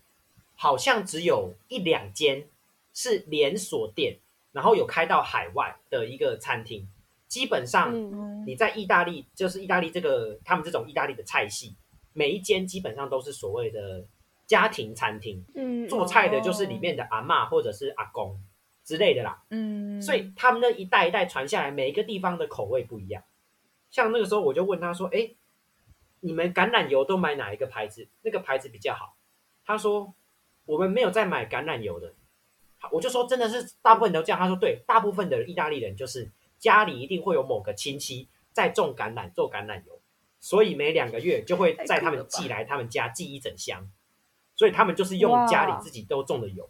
好像只有一两间是连锁店，然后有开到海外的一个餐厅。基本上，你在意大利，就是意大利这个他们这种意大利的菜系，每一间基本上都是所谓的家庭餐厅。嗯，做菜的就是里面的阿妈或者是阿公之类的啦。嗯，所以他们那一代一代传下来，每一个地方的口味不一样。像那个时候，我就问他说：“哎，你们橄榄油都买哪一个牌子？那个牌子比较好？”他说：“我们没有在买橄榄油的。”我就说：“真的是大部分都这样？”他说：“对，大部分的意大利人就是家里一定会有某个亲戚在种橄榄，做橄榄油，所以每两个月就会在他们寄来他们家寄一整箱，所以他们就是用家里自己都种的油。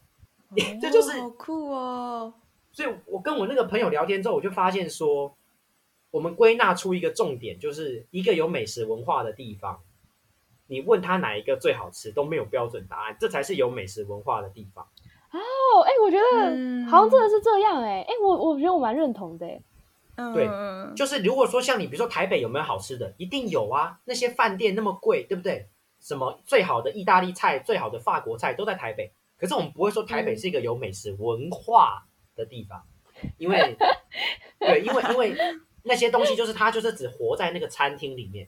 这就是好酷哦！所以我跟我那个朋友聊天之后，我就发现说。我们归纳出一个重点，就是一个有美食文化的地方，你问他哪一个最好吃都没有标准答案，这才是有美食文化的地方。哦，哎，我觉得好像真的是这样，哎，哎，我我觉得我蛮认同的，嗯，对，就是如果说像你，比如说台北有没有好吃的，一定有啊，那些饭店那么贵，对不对？什么最好的意大利菜、最好的法国菜都在台北，可是我们不会说台北是一个有美食文化的地方，因为，对，因为因为。那些东西就是它，就是只活在那个餐厅里面。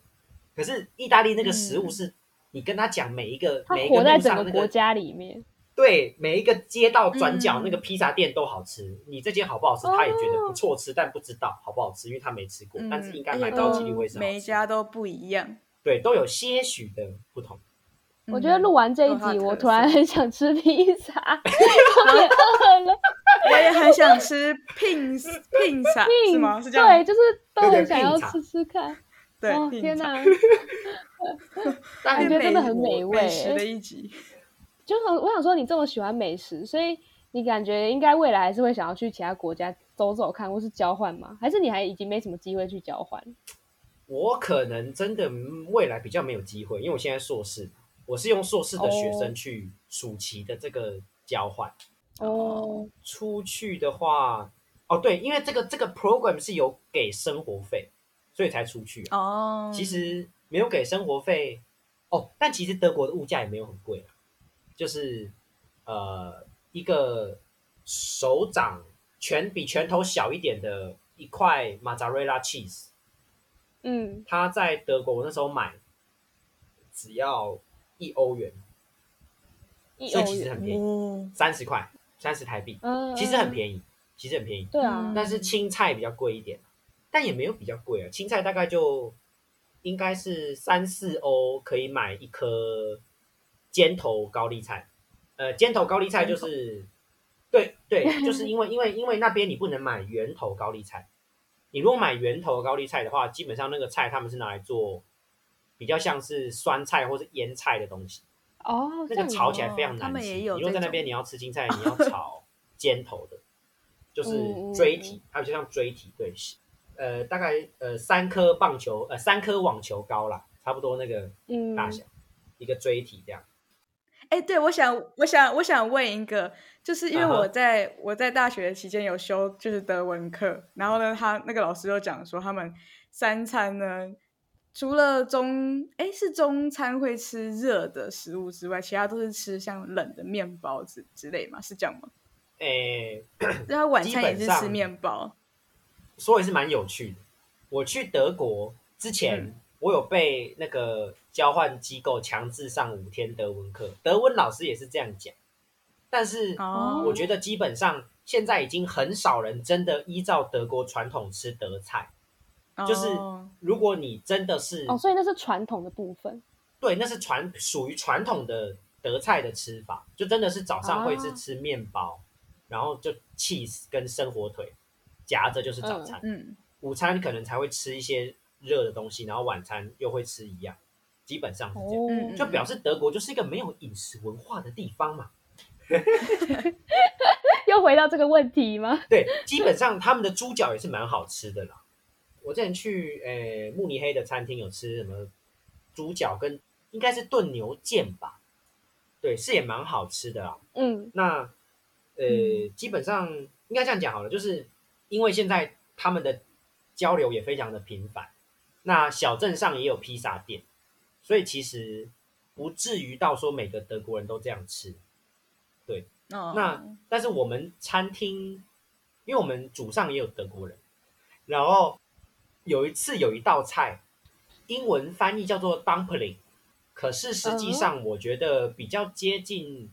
可是意大利那个食物是，你跟他讲每一个，每一个路上个国家里面。对，每一个街道转角那个披萨店都好吃。你这间好不好吃？他也觉得不错吃，但不知道好不好吃，因为他没吃过。但是应该蛮高几率会是每一家都不一样。对，都有些许的不同。我觉得录完这一集，我突然很想吃披萨，我也饿了。我也很想吃拼拼萨，是吗？是这样。对，就是都很想要吃吃看。对，天哪！感觉真的很美味。美食的一集。就很，我想说，你这么喜欢美食，所以你感觉应该未来还是会想要去其他国家走走看，或是交换吗？还是你还已经没什么机会去交换？我可能真的未来比较没有机会，因为我现在硕士。我是用硕士的学生去暑期的这个交换哦，oh. 出去的话哦，对，因为这个这个 program 是有给生活费，所以才出去哦。Oh. 其实没有给生活费哦，但其实德国的物价也没有很贵，就是呃一个手掌拳比拳头小一点的一块 mozzarella cheese，嗯，他在德国我那时候买只要。一欧元，所以其实很便宜，三十块，三十台币，嗯，其实很便宜，其实很便宜，对啊，但是青菜比较贵一点，但也没有比较贵啊，青菜大概就应该是三四欧可以买一颗尖头高丽菜，呃，尖头高丽菜就是，对，对，就是因为因为因为那边你不能买圆头高丽菜，你如果买圆头高丽菜的话，基本上那个菜他们是拿来做比较像是酸菜或是腌菜的东西。哦，那个炒起来非常难吃。你如果在那边你要吃青菜，你要 炒尖头的，就是锥体，还有就像锥体，对，呃，大概呃三颗棒球呃三颗网球高啦，差不多那个大小，嗯、一个锥体这样。哎、欸，对，我想，我想，我想问一个，就是因为我在、uh -huh. 我在大学期间有修就是德文课，然后呢，他那个老师就讲说，他们三餐呢，除了中哎、欸、是中餐会吃热的食物之外，其他都是吃像冷的面包之之类嘛，是这样吗？哎、那，晚餐也是吃面包，所以是蛮有趣的。我去德国之前。嗯我有被那个交换机构强制上五天德文课，德文老师也是这样讲。但是我觉得基本上现在已经很少人真的依照德国传统吃德菜。就是如果你真的是哦，所以那是传统的部分。对，那是传属于传统的德菜的吃法，就真的是早上会是吃面包，然后就 cheese 跟生火腿夹着就是早餐。嗯，午餐可能才会吃一些。热的东西，然后晚餐又会吃一样，基本上是这样，就表示德国就是一个没有饮食文化的地方嘛。又回到这个问题吗？对，基本上他们的猪脚也是蛮好吃的啦。我之前去诶、呃、慕尼黑的餐厅有吃什么猪脚跟应该是炖牛腱吧？对，是也蛮好吃的啦。嗯，那呃、嗯，基本上应该这样讲好了，就是因为现在他们的交流也非常的频繁。那小镇上也有披萨店，所以其实不至于到说每个德国人都这样吃。对，oh. 那但是我们餐厅，因为我们祖上也有德国人，然后有一次有一道菜，英文翻译叫做 dumpling，可是实际上我觉得比较接近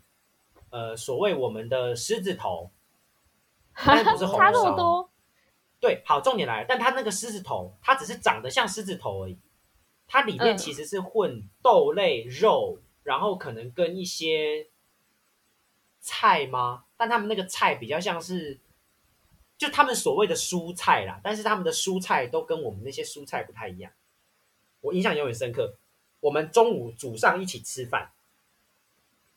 呃所谓我们的狮子头，但不是红烧。对，好，重点来了，但它那个狮子头，它只是长得像狮子头而已，它里面其实是混豆类肉，然后可能跟一些菜吗？但他们那个菜比较像是，就他们所谓的蔬菜啦，但是他们的蔬菜都跟我们那些蔬菜不太一样。我印象永远深刻，我们中午煮上一起吃饭，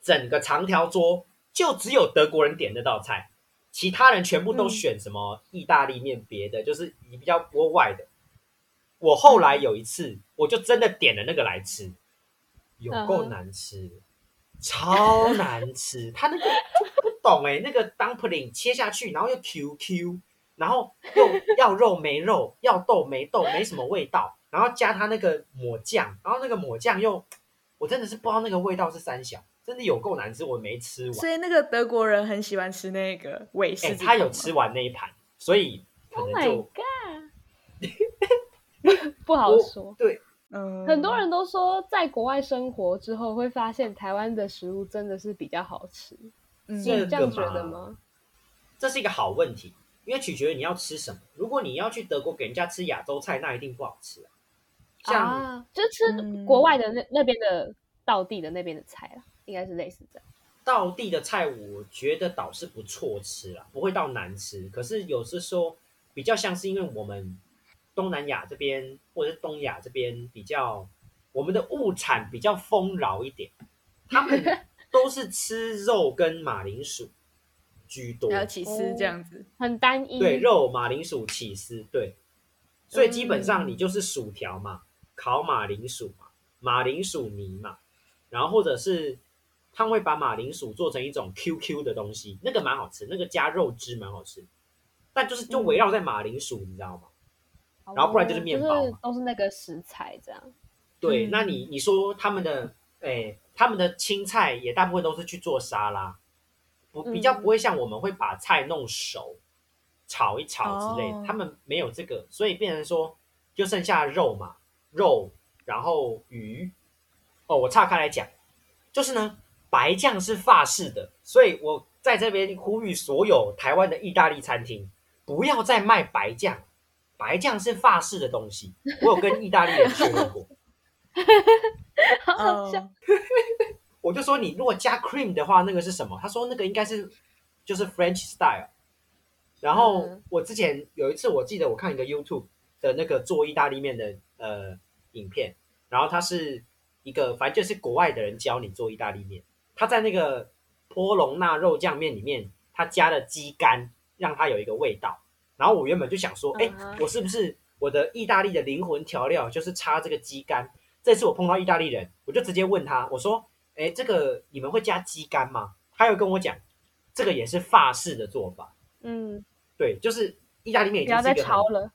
整个长条桌就只有德国人点那道菜。其他人全部都选什么意大利面，别的、嗯、就是你比较国外的。我后来有一次，我就真的点了那个来吃，有够难吃，嗯、超难吃。他那个不懂哎、欸，那个 dumpling 切下去，然后又 QQ，然后又要肉没肉，要豆没豆，没什么味道，然后加他那个抹酱，然后那个抹酱又，我真的是不知道那个味道是三小。真的有够难吃，我没吃完。所以那个德国人很喜欢吃那个韦氏、欸，他有吃完那一盘，所以可能就 Oh my God，不好说。对，嗯，很多人都说在国外生活之后会发现台湾的食物真的是比较好吃。嗯，你这样觉得吗？这是一个好问题，因为取决于你要吃什么。如果你要去德国给人家吃亚洲菜，那一定不好吃啊。像啊，就吃国外的那、嗯、那边的道地的那边的菜啊。应该是类似这样，道地的菜我觉得倒是不错吃啦，不会到难吃。可是有时说比较像是因为我们东南亚这边或者是东亚这边比较，我们的物产比较丰饶一点，他们都是吃肉跟马铃薯居多，还有起司这样子，哦，很单一。对，肉、马铃薯、起司，对，所以基本上你就是薯条嘛，烤马铃薯嘛，马铃薯泥嘛，然后或者是。他们会把马铃薯做成一种 QQ 的东西，那个蛮好吃，那个加肉汁蛮好吃，但就是就围绕在马铃薯，嗯，你知道吗？然后不然就是面包，就是，都是那个食材这样。对，嗯，那你你说他们的，哎，他们的青菜也大部分都是去做沙拉，不比较不会像我们会把菜弄熟，炒一炒之类的，哦，他们没有这个，所以变成说就剩下肉嘛，肉，然后鱼。哦，我岔开来讲，就是呢。白酱是法式的，所以我在这边呼吁所有台湾的意大利餐厅不要再卖白酱。白酱是法式的东西，我有跟意大利人说过。好好笑。我就说你如果加 cream 的话，那个是什么？他说那个应该是就是 French style。然后我之前有一次，我记得我看一个 YouTube 的那个做意大利面的呃影片，然后他是一个反正就是国外的人教你做意大利面，他在那个波隆纳肉酱面里面，他加了鸡肝，让它有一个味道。然后我原本就想说，哎，我是不是我的意大利的灵魂调料就是插这个鸡肝？这次我碰到意大利人，我就直接问他，我说，哎，这个你们会加鸡肝吗？他又跟我讲，这个也是法式的做法。嗯。对，就是意大利面已经是一个很，不要再抄了。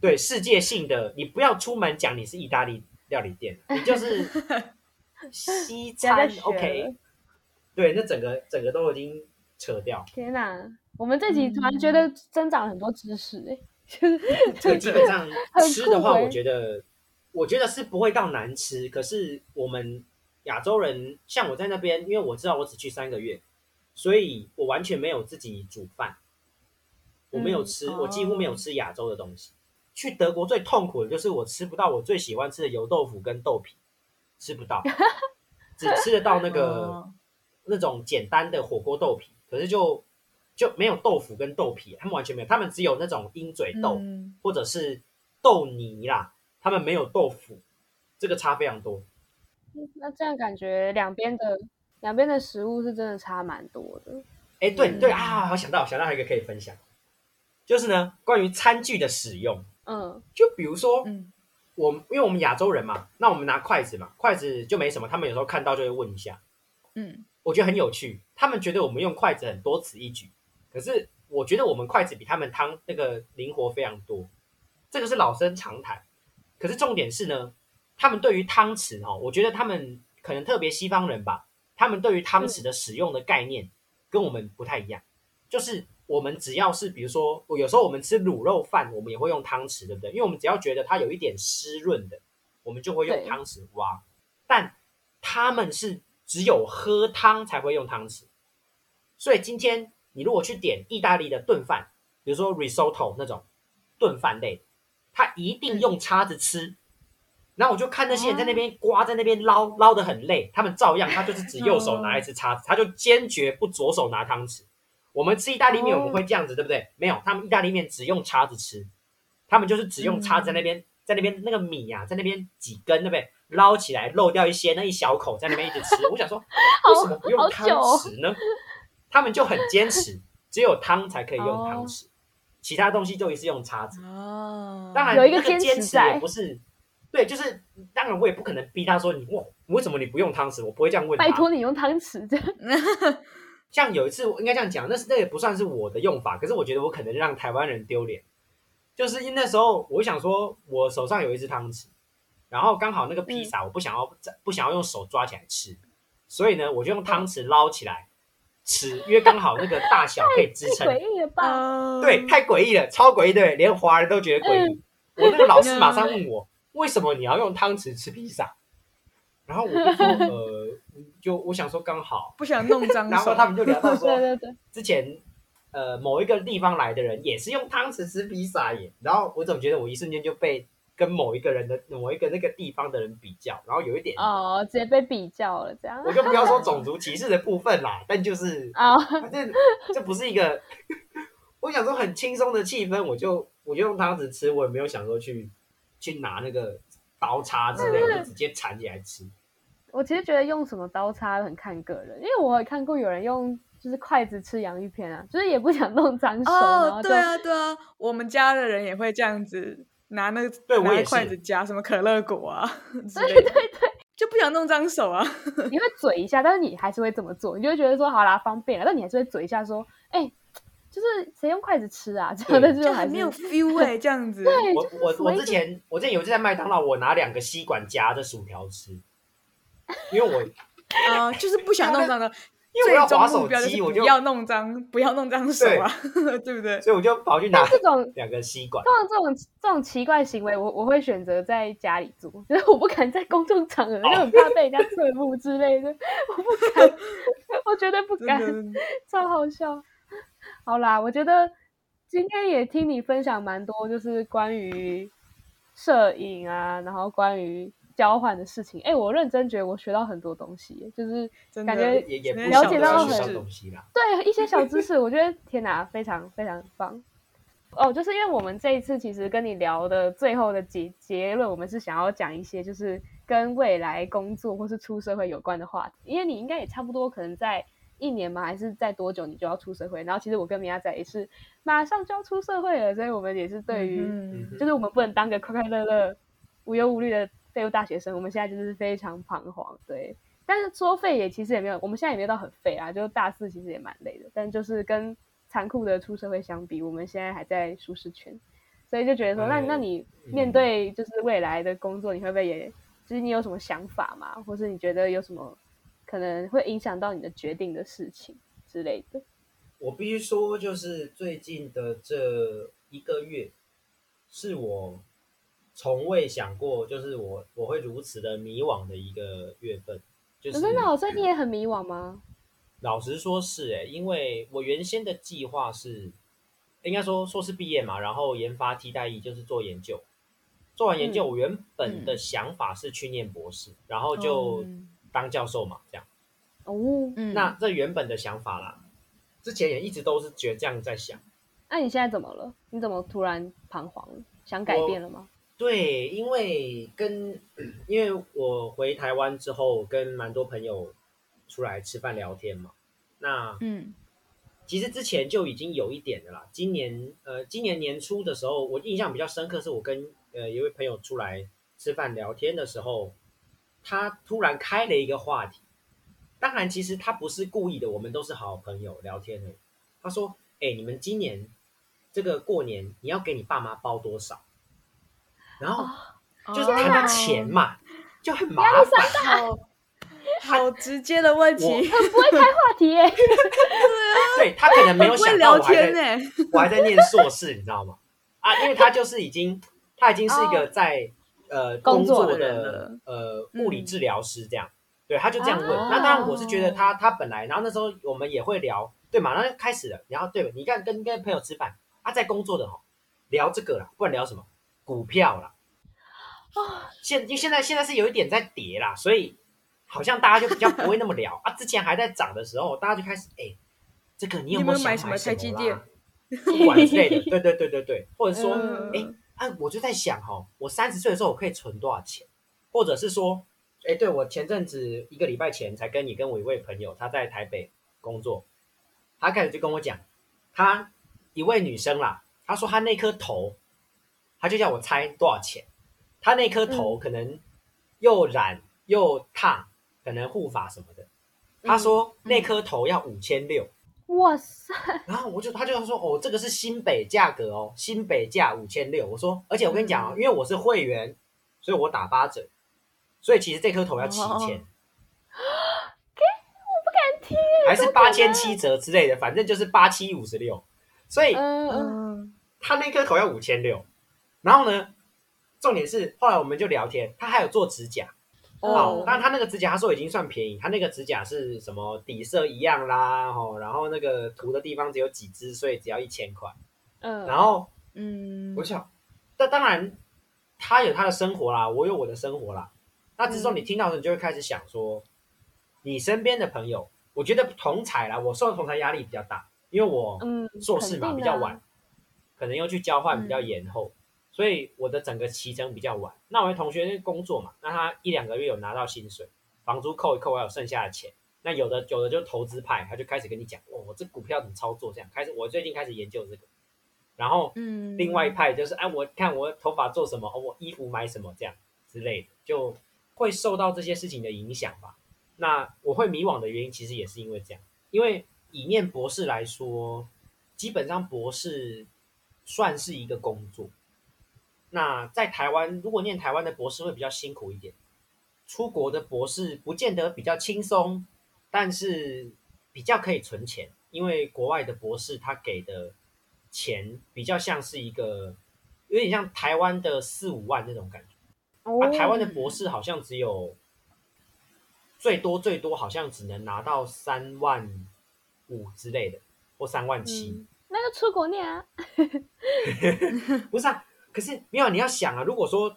对，世界性的，你不要出门讲你是意大利料理店，你就是西餐。OK，对，那整个整个都已经扯掉。天哪，我们这集突然觉得增长了很多知识哎。这个基本上吃的话，我觉得我觉得是不会到难吃，可是我们亚洲人，像我在那边，因为我知道我只去三个月，所以我完全没有自己煮饭。我没有吃，我几乎没有吃亚洲的东西。去德国最痛苦的就是我吃不到我最喜欢吃的油豆腐跟豆皮，吃不到，只吃得到那个那种简单的火锅豆皮，可是就就没有豆腐跟豆皮，他们完全没有，他们只有那种鹰嘴豆或者是豆泥啦，他们没有豆腐，这个差非常多。那这样感觉两边的两边的食物是真的差蛮多的。哎，对对啊，我想到想到一个可以分享。就是呢，关于餐具的使用，嗯，就比如说，嗯，我因为我们亚洲人嘛，那我们拿筷子嘛，筷子就没什么，他们有时候看到就会问一下，嗯，我觉得很有趣，他们觉得我们用筷子很多此一举，可是我觉得我们筷子比他们汤那个灵活非常多，这个是老生常谈。可是重点是呢，他们对于汤匙哦，我觉得他们可能特别西方人吧，他们对于汤匙的使用的概念跟我们不太一样，就是。我们只要是，比如说，有时候我们吃卤肉饭，我们也会用汤匙，对不对？因为我们只要觉得它有一点湿润的，我们就会用汤匙挖。但他们是只有喝汤才会用汤匙，所以今天你如果去点意大利的炖饭，比如说 risotto 那种炖饭类，他一定用叉子吃。嗯、然后我就看那些人在那边刮，在那边捞，捞得很累，他们照样，他就是只右手拿一只叉子，他就坚决不左手拿汤匙。我们吃意大利面，我们会这样子，对不对？没有，他们意大利面只用叉子吃，他们就是只用叉子在那边，在那边那个米呀、啊，在那边几根，对不对？捞起来漏掉一些，那一小口在那边一直吃。我想说，为什么不用汤匙呢？他们就很坚持，只有汤才可以用汤匙，其他东西就一直用叉子。哦，当然有一个坚持也不是，对，就是当然我也不可能逼他说你哇，为什么你不用汤匙？我不会这样问他。拜托你用汤匙这样。像有一次，我应该这样讲，那是那也不算是我的用法，可是我觉得我可能让台湾人丢脸，就是因为那时候我想说，我手上有一只汤匙，然后刚好那个披萨我不想要不想要用手抓起来吃，所以呢，我就用汤匙捞起来吃，因为刚好那个大小可以支撑。诡异了吧？对，太诡异了，超诡异，对，连华人都觉得诡异。我那个老师马上问我，为什么你要用汤匙吃披萨？然后我就说，呃。就我想说刚好不想弄脏手，然后他们就聊到 说，对对对，之前呃某一个地方来的人也是用汤匙吃披萨耶，然后我总觉得我一瞬间就被跟某一个人的某一个那个地方的人比较，然后有一点哦，直接被比较了这样，我就不要说种族歧视的部分啦，但就是啊，反正这不是一个，我想说很轻松的气氛，我就我就用汤匙吃，我也没有想说去去拿那个刀叉之类的，就直接铲起来吃。我其实觉得用什么刀叉很看个人，因为我也看过有人用就是筷子吃洋芋片啊，就是也不想弄脏手。哦，对啊，对啊，我们家的人也会这样子拿那个对拿筷子夹什么可乐果啊，对对对，就不想弄脏手啊。你会嘴一下，但是你还是会这么做，你就会觉得说好啦，方便了，但你还是会嘴一下说，哎、欸，就是谁用筷子吃啊？这样的就还没有 feel 哎、欸，这样子。对，我我我之前我之前有一次在麦当劳，我拿两个吸管夹着薯条吃。因为我，呃，就是不想弄脏的，因为我要划手机，我就不要弄脏，不要弄脏手啊，对，对不对？所以我就跑去拿这种两个吸管。通常这种这种奇怪行为，我我会选择在家里做，就是我不敢在公众场合，因为很怕被人家侧目之类的，我不敢，我绝对不敢，超好笑。好啦，我觉得今天也听你分享蛮多，就是关于摄影啊，然后关于。交换的事情，哎，我认真觉得我学到很多东西，就是感觉也也了解到很多东西啦。对一些小知识，我觉得天哪，非常非常棒。哦，就是因为我们这一次其实跟你聊的最后的结结论，我们是想要讲一些就是跟未来工作或是出社会有关的话题，因为你应该也差不多可能在一年嘛，还是在多久你就要出社会？然后其实我跟米亚仔也是马上就要出社会了，所以我们也是对于，嗯、就是我们不能当个快快乐乐、无忧无虑的废物大学生，我们现在就是非常彷徨。对，但是说废也其实也没有，我们现在也没有到很废啊，就大四其实也蛮累的，但就是跟。残酷的出社会相比，我们现在还在舒适圈，所以就觉得说，哎、那那你面对就是未来的工作，你会不会也，就是你有什么想法吗？或是你觉得有什么可能会影响到你的决定的事情之类的？我必须说，就是最近的这一个月，是我从未想过，就是我我会如此的迷惘的一个月份。就是真的，我最近也很迷惘吗？老实说，是诶，因为我原先的计划是，应该说硕士毕业嘛，然后研发替代役就是做研究，做完研究，我原本的想法是去念博士，嗯、然后就当教授嘛，这样。哦，那这原本的想法啦，之前也一直都是觉得这样在想。那、啊、你现在怎么了？你怎么突然彷徨？想改变了吗？对，因为跟 因为我回台湾之后，跟蛮多朋友。出来吃饭聊天嘛？那嗯，其实之前就已经有一点的啦。今年呃，今年年初的时候，我印象比较深刻，是我跟呃一位朋友出来吃饭聊天的时候，他突然开了一个话题。当然，其实他不是故意的，我们都是好朋友聊天的。他说：“哎、欸，你们今年这个过年，你要给你爸妈包多少？”然后就是谈到钱嘛，就很麻烦。好直接的问题，很不会开话题耶。对，他可能没有想到我还在，我还在念硕士，你知道吗？啊，因为他就是已经，他已经是一个在呃工作的呃物理治疗师这样。对，他就这样问。那当然，我是觉得他他本来，然后那时候我们也会聊，对嘛？然后开始了，然后对吧？你看跟跟朋友吃饭，他在工作的哈，聊这个啦，不然聊什么？股票啦。啊，现因为现在现在是有一点在跌啦，所以。好像大家就比较不会那么聊 啊，之前还在涨的时候，大家就开始哎、欸，这个你有没有想买什么台积电？不管之类的，对对对对对，或者说哎、欸，啊，我就在想哈，我三十岁的时候我可以存多少钱？或者是说，哎、欸，对我前阵子一个礼拜前才跟你跟我一位朋友，他在台北工作，他开始就跟我讲，他一位女生啦，他说他那颗头，他就叫我猜多少钱？他那颗头可能又染又烫。可能护发什么的，他说那颗头要五千六，哇塞！然后我就他就说哦，这个是新北价格哦，新北价五千六。我说，而且我跟你讲哦，因为我是会员，所以我打八折，所以其实这颗头要七千。给我不敢听，还是八千七折之类的，反正就是八七五十六。所以，嗯，他那颗头要五千六。然后呢，重点是后来我们就聊天，他还有做指甲。哦，但他那个指甲，他说已经算便宜。他那个指甲是什么底色一样啦，吼，然后那个涂的地方只有几支，所以只要一千块。嗯，然后嗯，我想，但当然他有他的生活啦，我有我的生活啦。那只是说你听到的时候，你就会开始想说，你身边的朋友，我觉得同才啦，我受的同才压力比较大，因为我硕士嘛比较晚，可能又去交换比较延后。所以我的整个期程比较晚。那我的同学工作嘛，那他一两个月有拿到薪水，房租扣一扣，还有剩下的钱。那有的有的就投资派，他就开始跟你讲，哦，我这股票怎么操作？这样开始，我最近开始研究这个。然后，嗯，另外一派就是，哎，我看我头发做什么，哦，我衣服买什么，这样之类的，就会受到这些事情的影响吧。那我会迷惘的原因，其实也是因为这样。因为以念博士来说，基本上博士算是一个工作。那在台湾，如果念台湾的博士会比较辛苦一点。出国的博士不见得比较轻松，但是比较可以存钱，因为国外的博士他给的钱比较像是一个有点像台湾的四五万那种感觉。啊，台湾的博士好像只有最多最多好像只能拿到三万五之类的，或三万七。嗯，那就出国念啊。不是啊。可是没有，你要想啊，如果说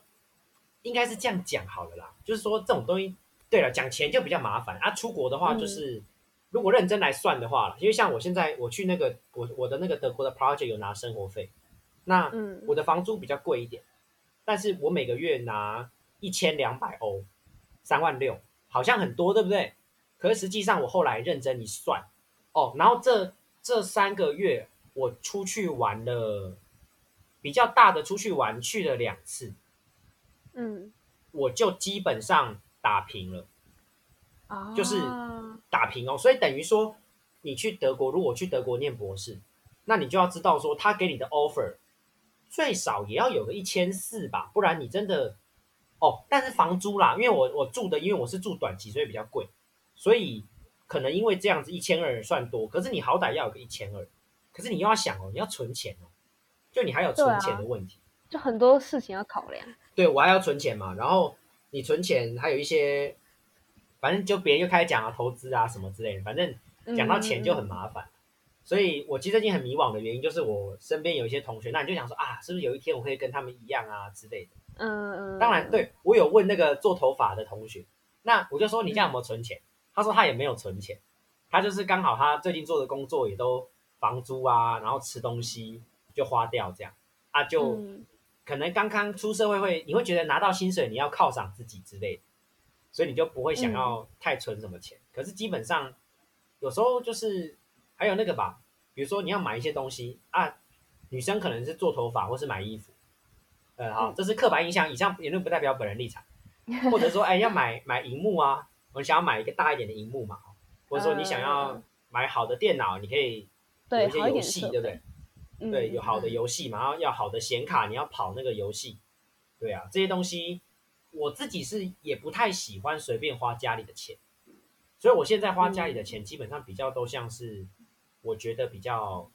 应该是这样讲好了啦，就是说这种东西，对了，讲钱就比较麻烦啊。出国的话，就是、嗯、如果认真来算的话，因为像我现在我去那个我我的那个德国的 project 有拿生活费，那我的房租比较贵一点，但是我每个月拿一千两百欧，三万六，好像很多，对不对？可是实际上我后来认真一算，哦，然后这这三个月我出去玩了，比较大的出去玩去了两次。嗯，我就基本上打平了，啊，就是打平哦。所以等于说，你去德国，如果去德国念博士，那你就要知道说，他给你的 offer 最少也要有个一千四吧，不然你真的哦。但是房租啦，因为我我住的，因为我是住短期，所以比较贵，所以可能因为这样子一千二算多，可是你好歹要有个一千二，可是你又要想哦，你要存钱哦，就你还有存钱的问题。就很多事情要考量，对，我还要存钱嘛，然后你存钱还有一些，反正就别人又开始讲啊投资啊什么之类的，反正讲到钱就很麻烦，嗯、所以我其实最近很迷惘的原因就是我身边有一些同学，那你就想说啊，是不是有一天我可以跟他们一样啊之类的，嗯嗯，当然对我有问那个做头发的同学，那我就说你这样有没有存钱？嗯、他说他也没有存钱，他就是刚好他最近做的工作也都房租啊，然后吃东西就花掉这样啊就。嗯可能刚刚出社会会，你会觉得拿到薪水你要犒赏自己之类的，所以你就不会想要太存什么钱。嗯、可是基本上有时候就是还有那个吧，比如说你要买一些东西啊，女生可能是做头发或是买衣服，呃，好，这是刻板印象，以上言论不代表本人立场。或者说，哎，要买 买荧幕啊，我想要买一个大一点的荧幕嘛，或者说你想要买好的电脑，你可以有一些游戏，对不对？对，有好的游戏嘛，然后要好的显卡，你要跑那个游戏，对啊，这些东西我自己是也不太喜欢随便花家里的钱，所以我现在花家里的钱基本上比较都像是我觉得比较，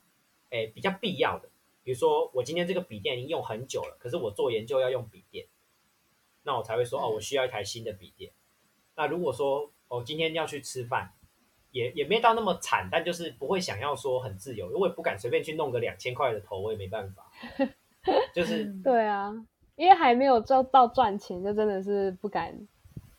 诶比较必要的，比如说我今天这个笔电已经用很久了，可是我做研究要用笔电，那我才会说哦，我需要一台新的笔电。那如果说哦，今天要去吃饭。也也没到那么惨，但就是不会想要说很自由，我也不敢随便去弄个两千块的头，我也没办法。就是对啊，因为还没有赚到赚钱，就真的是不敢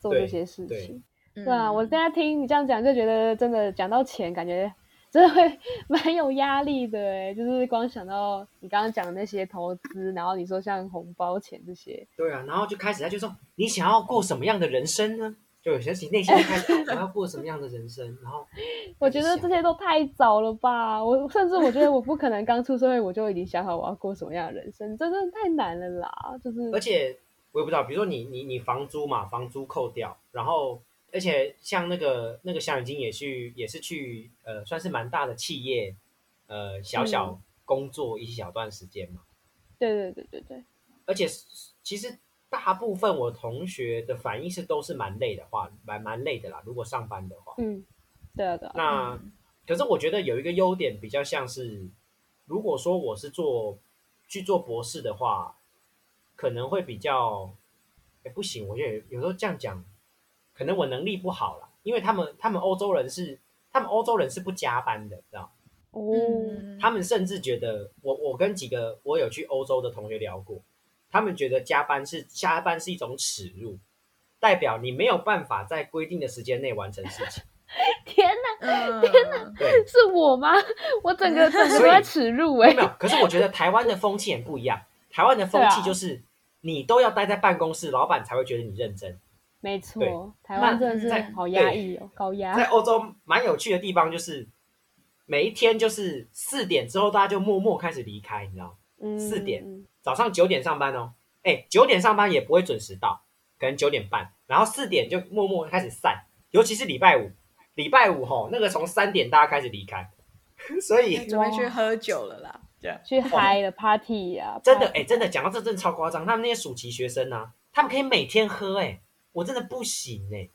做这些事情。对啊，我现在听你这样讲，就觉得真的讲到钱，感觉真的会 蛮有压力的哎。就是光想到你刚刚讲的那些投资，然后你说像红包钱这些，对啊，然后就开始他就说，你想要过什么样的人生呢？就有些自己内心开始想要过什么样的人生，然后 我觉得这些都太早了吧。我甚至我觉得我不可能刚出社会我就已经想好我要过什么样的人生，这真的太难了啦。就是而且我也不知道，比如说你你你房租嘛，房租扣掉，然后而且像那个那个小眼睛也去也是去呃算是蛮大的企业呃小小工作一小段时间嘛。对对对对对，而且其实。大部分我同学的反应是都是蛮累的话，蛮蛮累的啦。如果上班的话，嗯，对啊，对啊。那、嗯、可是我觉得有一个优点，比较像是，如果说我是做去做博士的话，可能会比较，哎，不行，我觉得有时候这样讲，可能我能力不好啦，因为他们他们欧洲人是，他们欧洲人是不加班的，知道？哦，他们甚至觉得，我我跟几个我有去欧洲的同学聊过。他们觉得加班是加班是一种耻辱，代表你没有办法在规定的时间内完成事情。天哪，天哪，对，是我吗？我整个整个都在耻辱哎。没有，可是我觉得台湾的风气很不一样。台湾的风气就是你都要待在办公室，老板才会觉得你认真。没错，台湾真的是好压抑哦，高压。在欧洲蛮有趣的地方就是，每一天就是四点之后，大家就默默开始离开，你知道吗？嗯，四点。早上九点上班哦，哎，九点上班也不会准时到，可能九点半，然后四点就默默开始散，尤其是礼拜五，礼拜五吼，那个从三点大家开始离开，所以准备去喝酒了啦，这样去嗨了 party 呀、啊，真的哎，真的讲到这真的超夸张，他们那些暑期学生啊，他们可以每天喝哎，我真的不行哎，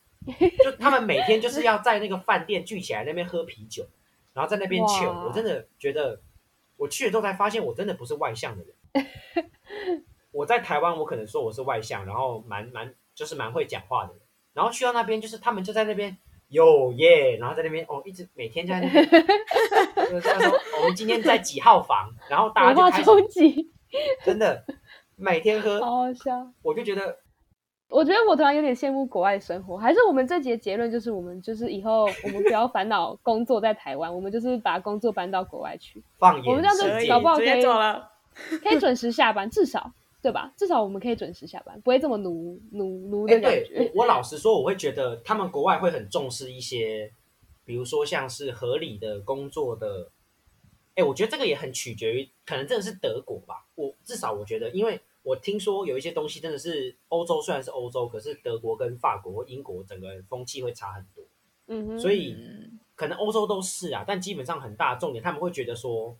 就他们每天就是要在那个饭店聚起来那边喝啤酒，然后在那边 chill，我真的觉得我去了之后才发现我真的不是外向的人。我在台湾，我可能说我是外向，然后蛮蛮就是蛮会讲话的人。然后去到那边，就是他们就在那边有耶，然后在那边哦，一直每天就在那边，就是他说我们今天在几号房，然后大家就开始，真的每天喝，好好笑。我就觉得我觉得我突然有点羡慕国外生活，还是我们这集的结论就是，我们就是以后我们不要烦恼工作在台湾，我们就是把工作搬到国外去。放眼我们这样子搞不好可以，可以，了可以准时下班，至少对吧？至少我们可以准时下班，不会这么奴奴奴的感觉。欸、对，我老实说，我会觉得他们国外会很重视一些，比如说像是合理的工作的。哎、欸，我觉得这个也很取决于，可能真的是德国吧。我至少我觉得，因为。我听说有一些东西真的是欧洲，虽然是欧洲，可是德国跟法国英国整个风气会差很多。嗯哼，所以可能欧洲都是啊，但基本上很大重点，他们会觉得说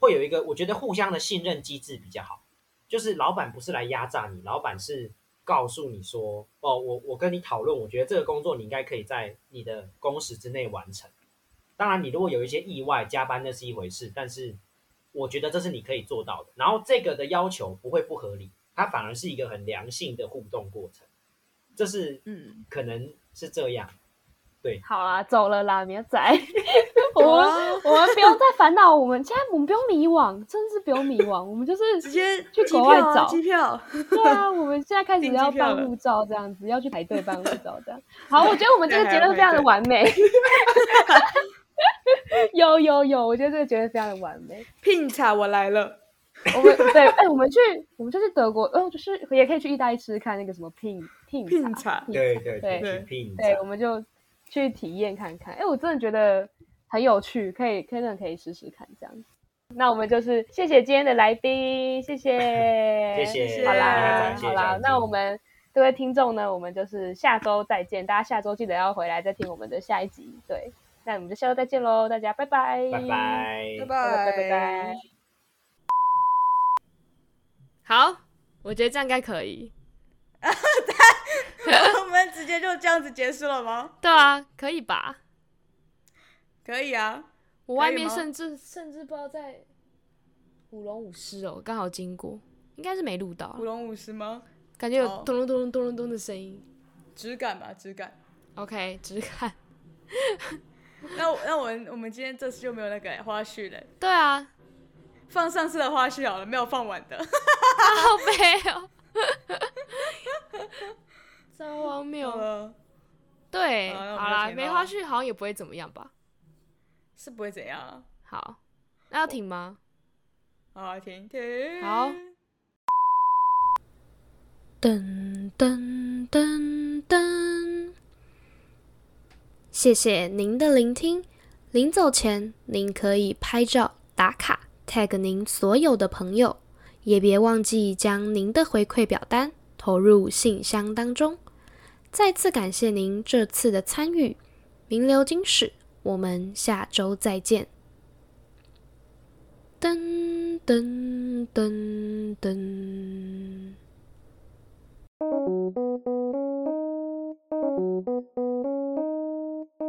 会有一个，我觉得互相的信任机制比较好。就是老板不是来压榨你，老板是告诉你说，哦，我我跟你讨论，我觉得这个工作你应该可以在你的工时之内完成。当然，你如果有一些意外加班那是一回事，但是。我觉得这是你可以做到的，然后这个的要求不会不合理，它反而是一个很良性的互动过程，这是嗯，可能是这样，对。好啦，走了啦，苗仔，我们我们不用再烦恼，我们现在我们不用迷惘，真的是不用迷惘，我们就是直接去国外找机票。对啊，我们现在开始要办护照，这样子要去排队办护照，这样。好，我觉得我们这个结论非常的完美。有有有，我觉得这个觉得非常的完美。拼茶，我来了。我们对，哎、欸，我们去，我们就去德国，哦，就是也可以去意大利吃看那个什么拼拼拼茶，对对对对，对，我们就去体验看看。哎、欸，我真的觉得很有趣，可以，可以，真的可以试试看这样子。那我们就是谢谢今天的来宾，谢谢，谢谢，好啦，好啦，那我们各位听众呢，我们就是下周再见，大家下周记得要回来再听我们的下一集，对。那我们就下周再见喽，大家拜拜，拜拜，拜拜，拜拜，好，我觉得这样应该可以。我们直接就这样子结束了吗？对啊，可以吧？可以啊。我外面甚至甚至不知道在舞龙舞狮哦，刚好经过，应该是没录到。舞龙舞狮吗？感觉有咚咚咚咚咚咚的声音，质感吧，质感。OK，质感。那那我们我们今天这次就没有那个花絮了。对啊，放上次的花絮好了，没有放完的。好悲哦，真荒谬了。对，好啦，没花絮好像也不会怎么样吧？是不会怎样。好，那要停吗？好，停停。好。噔噔噔噔。谢谢您的聆听。临走前，您可以拍照打卡，tag 您所有的朋友，也别忘记将您的回馈表单投入信箱当中。再次感谢您这次的参与，名流金史，我们下周再见。噔噔噔。噔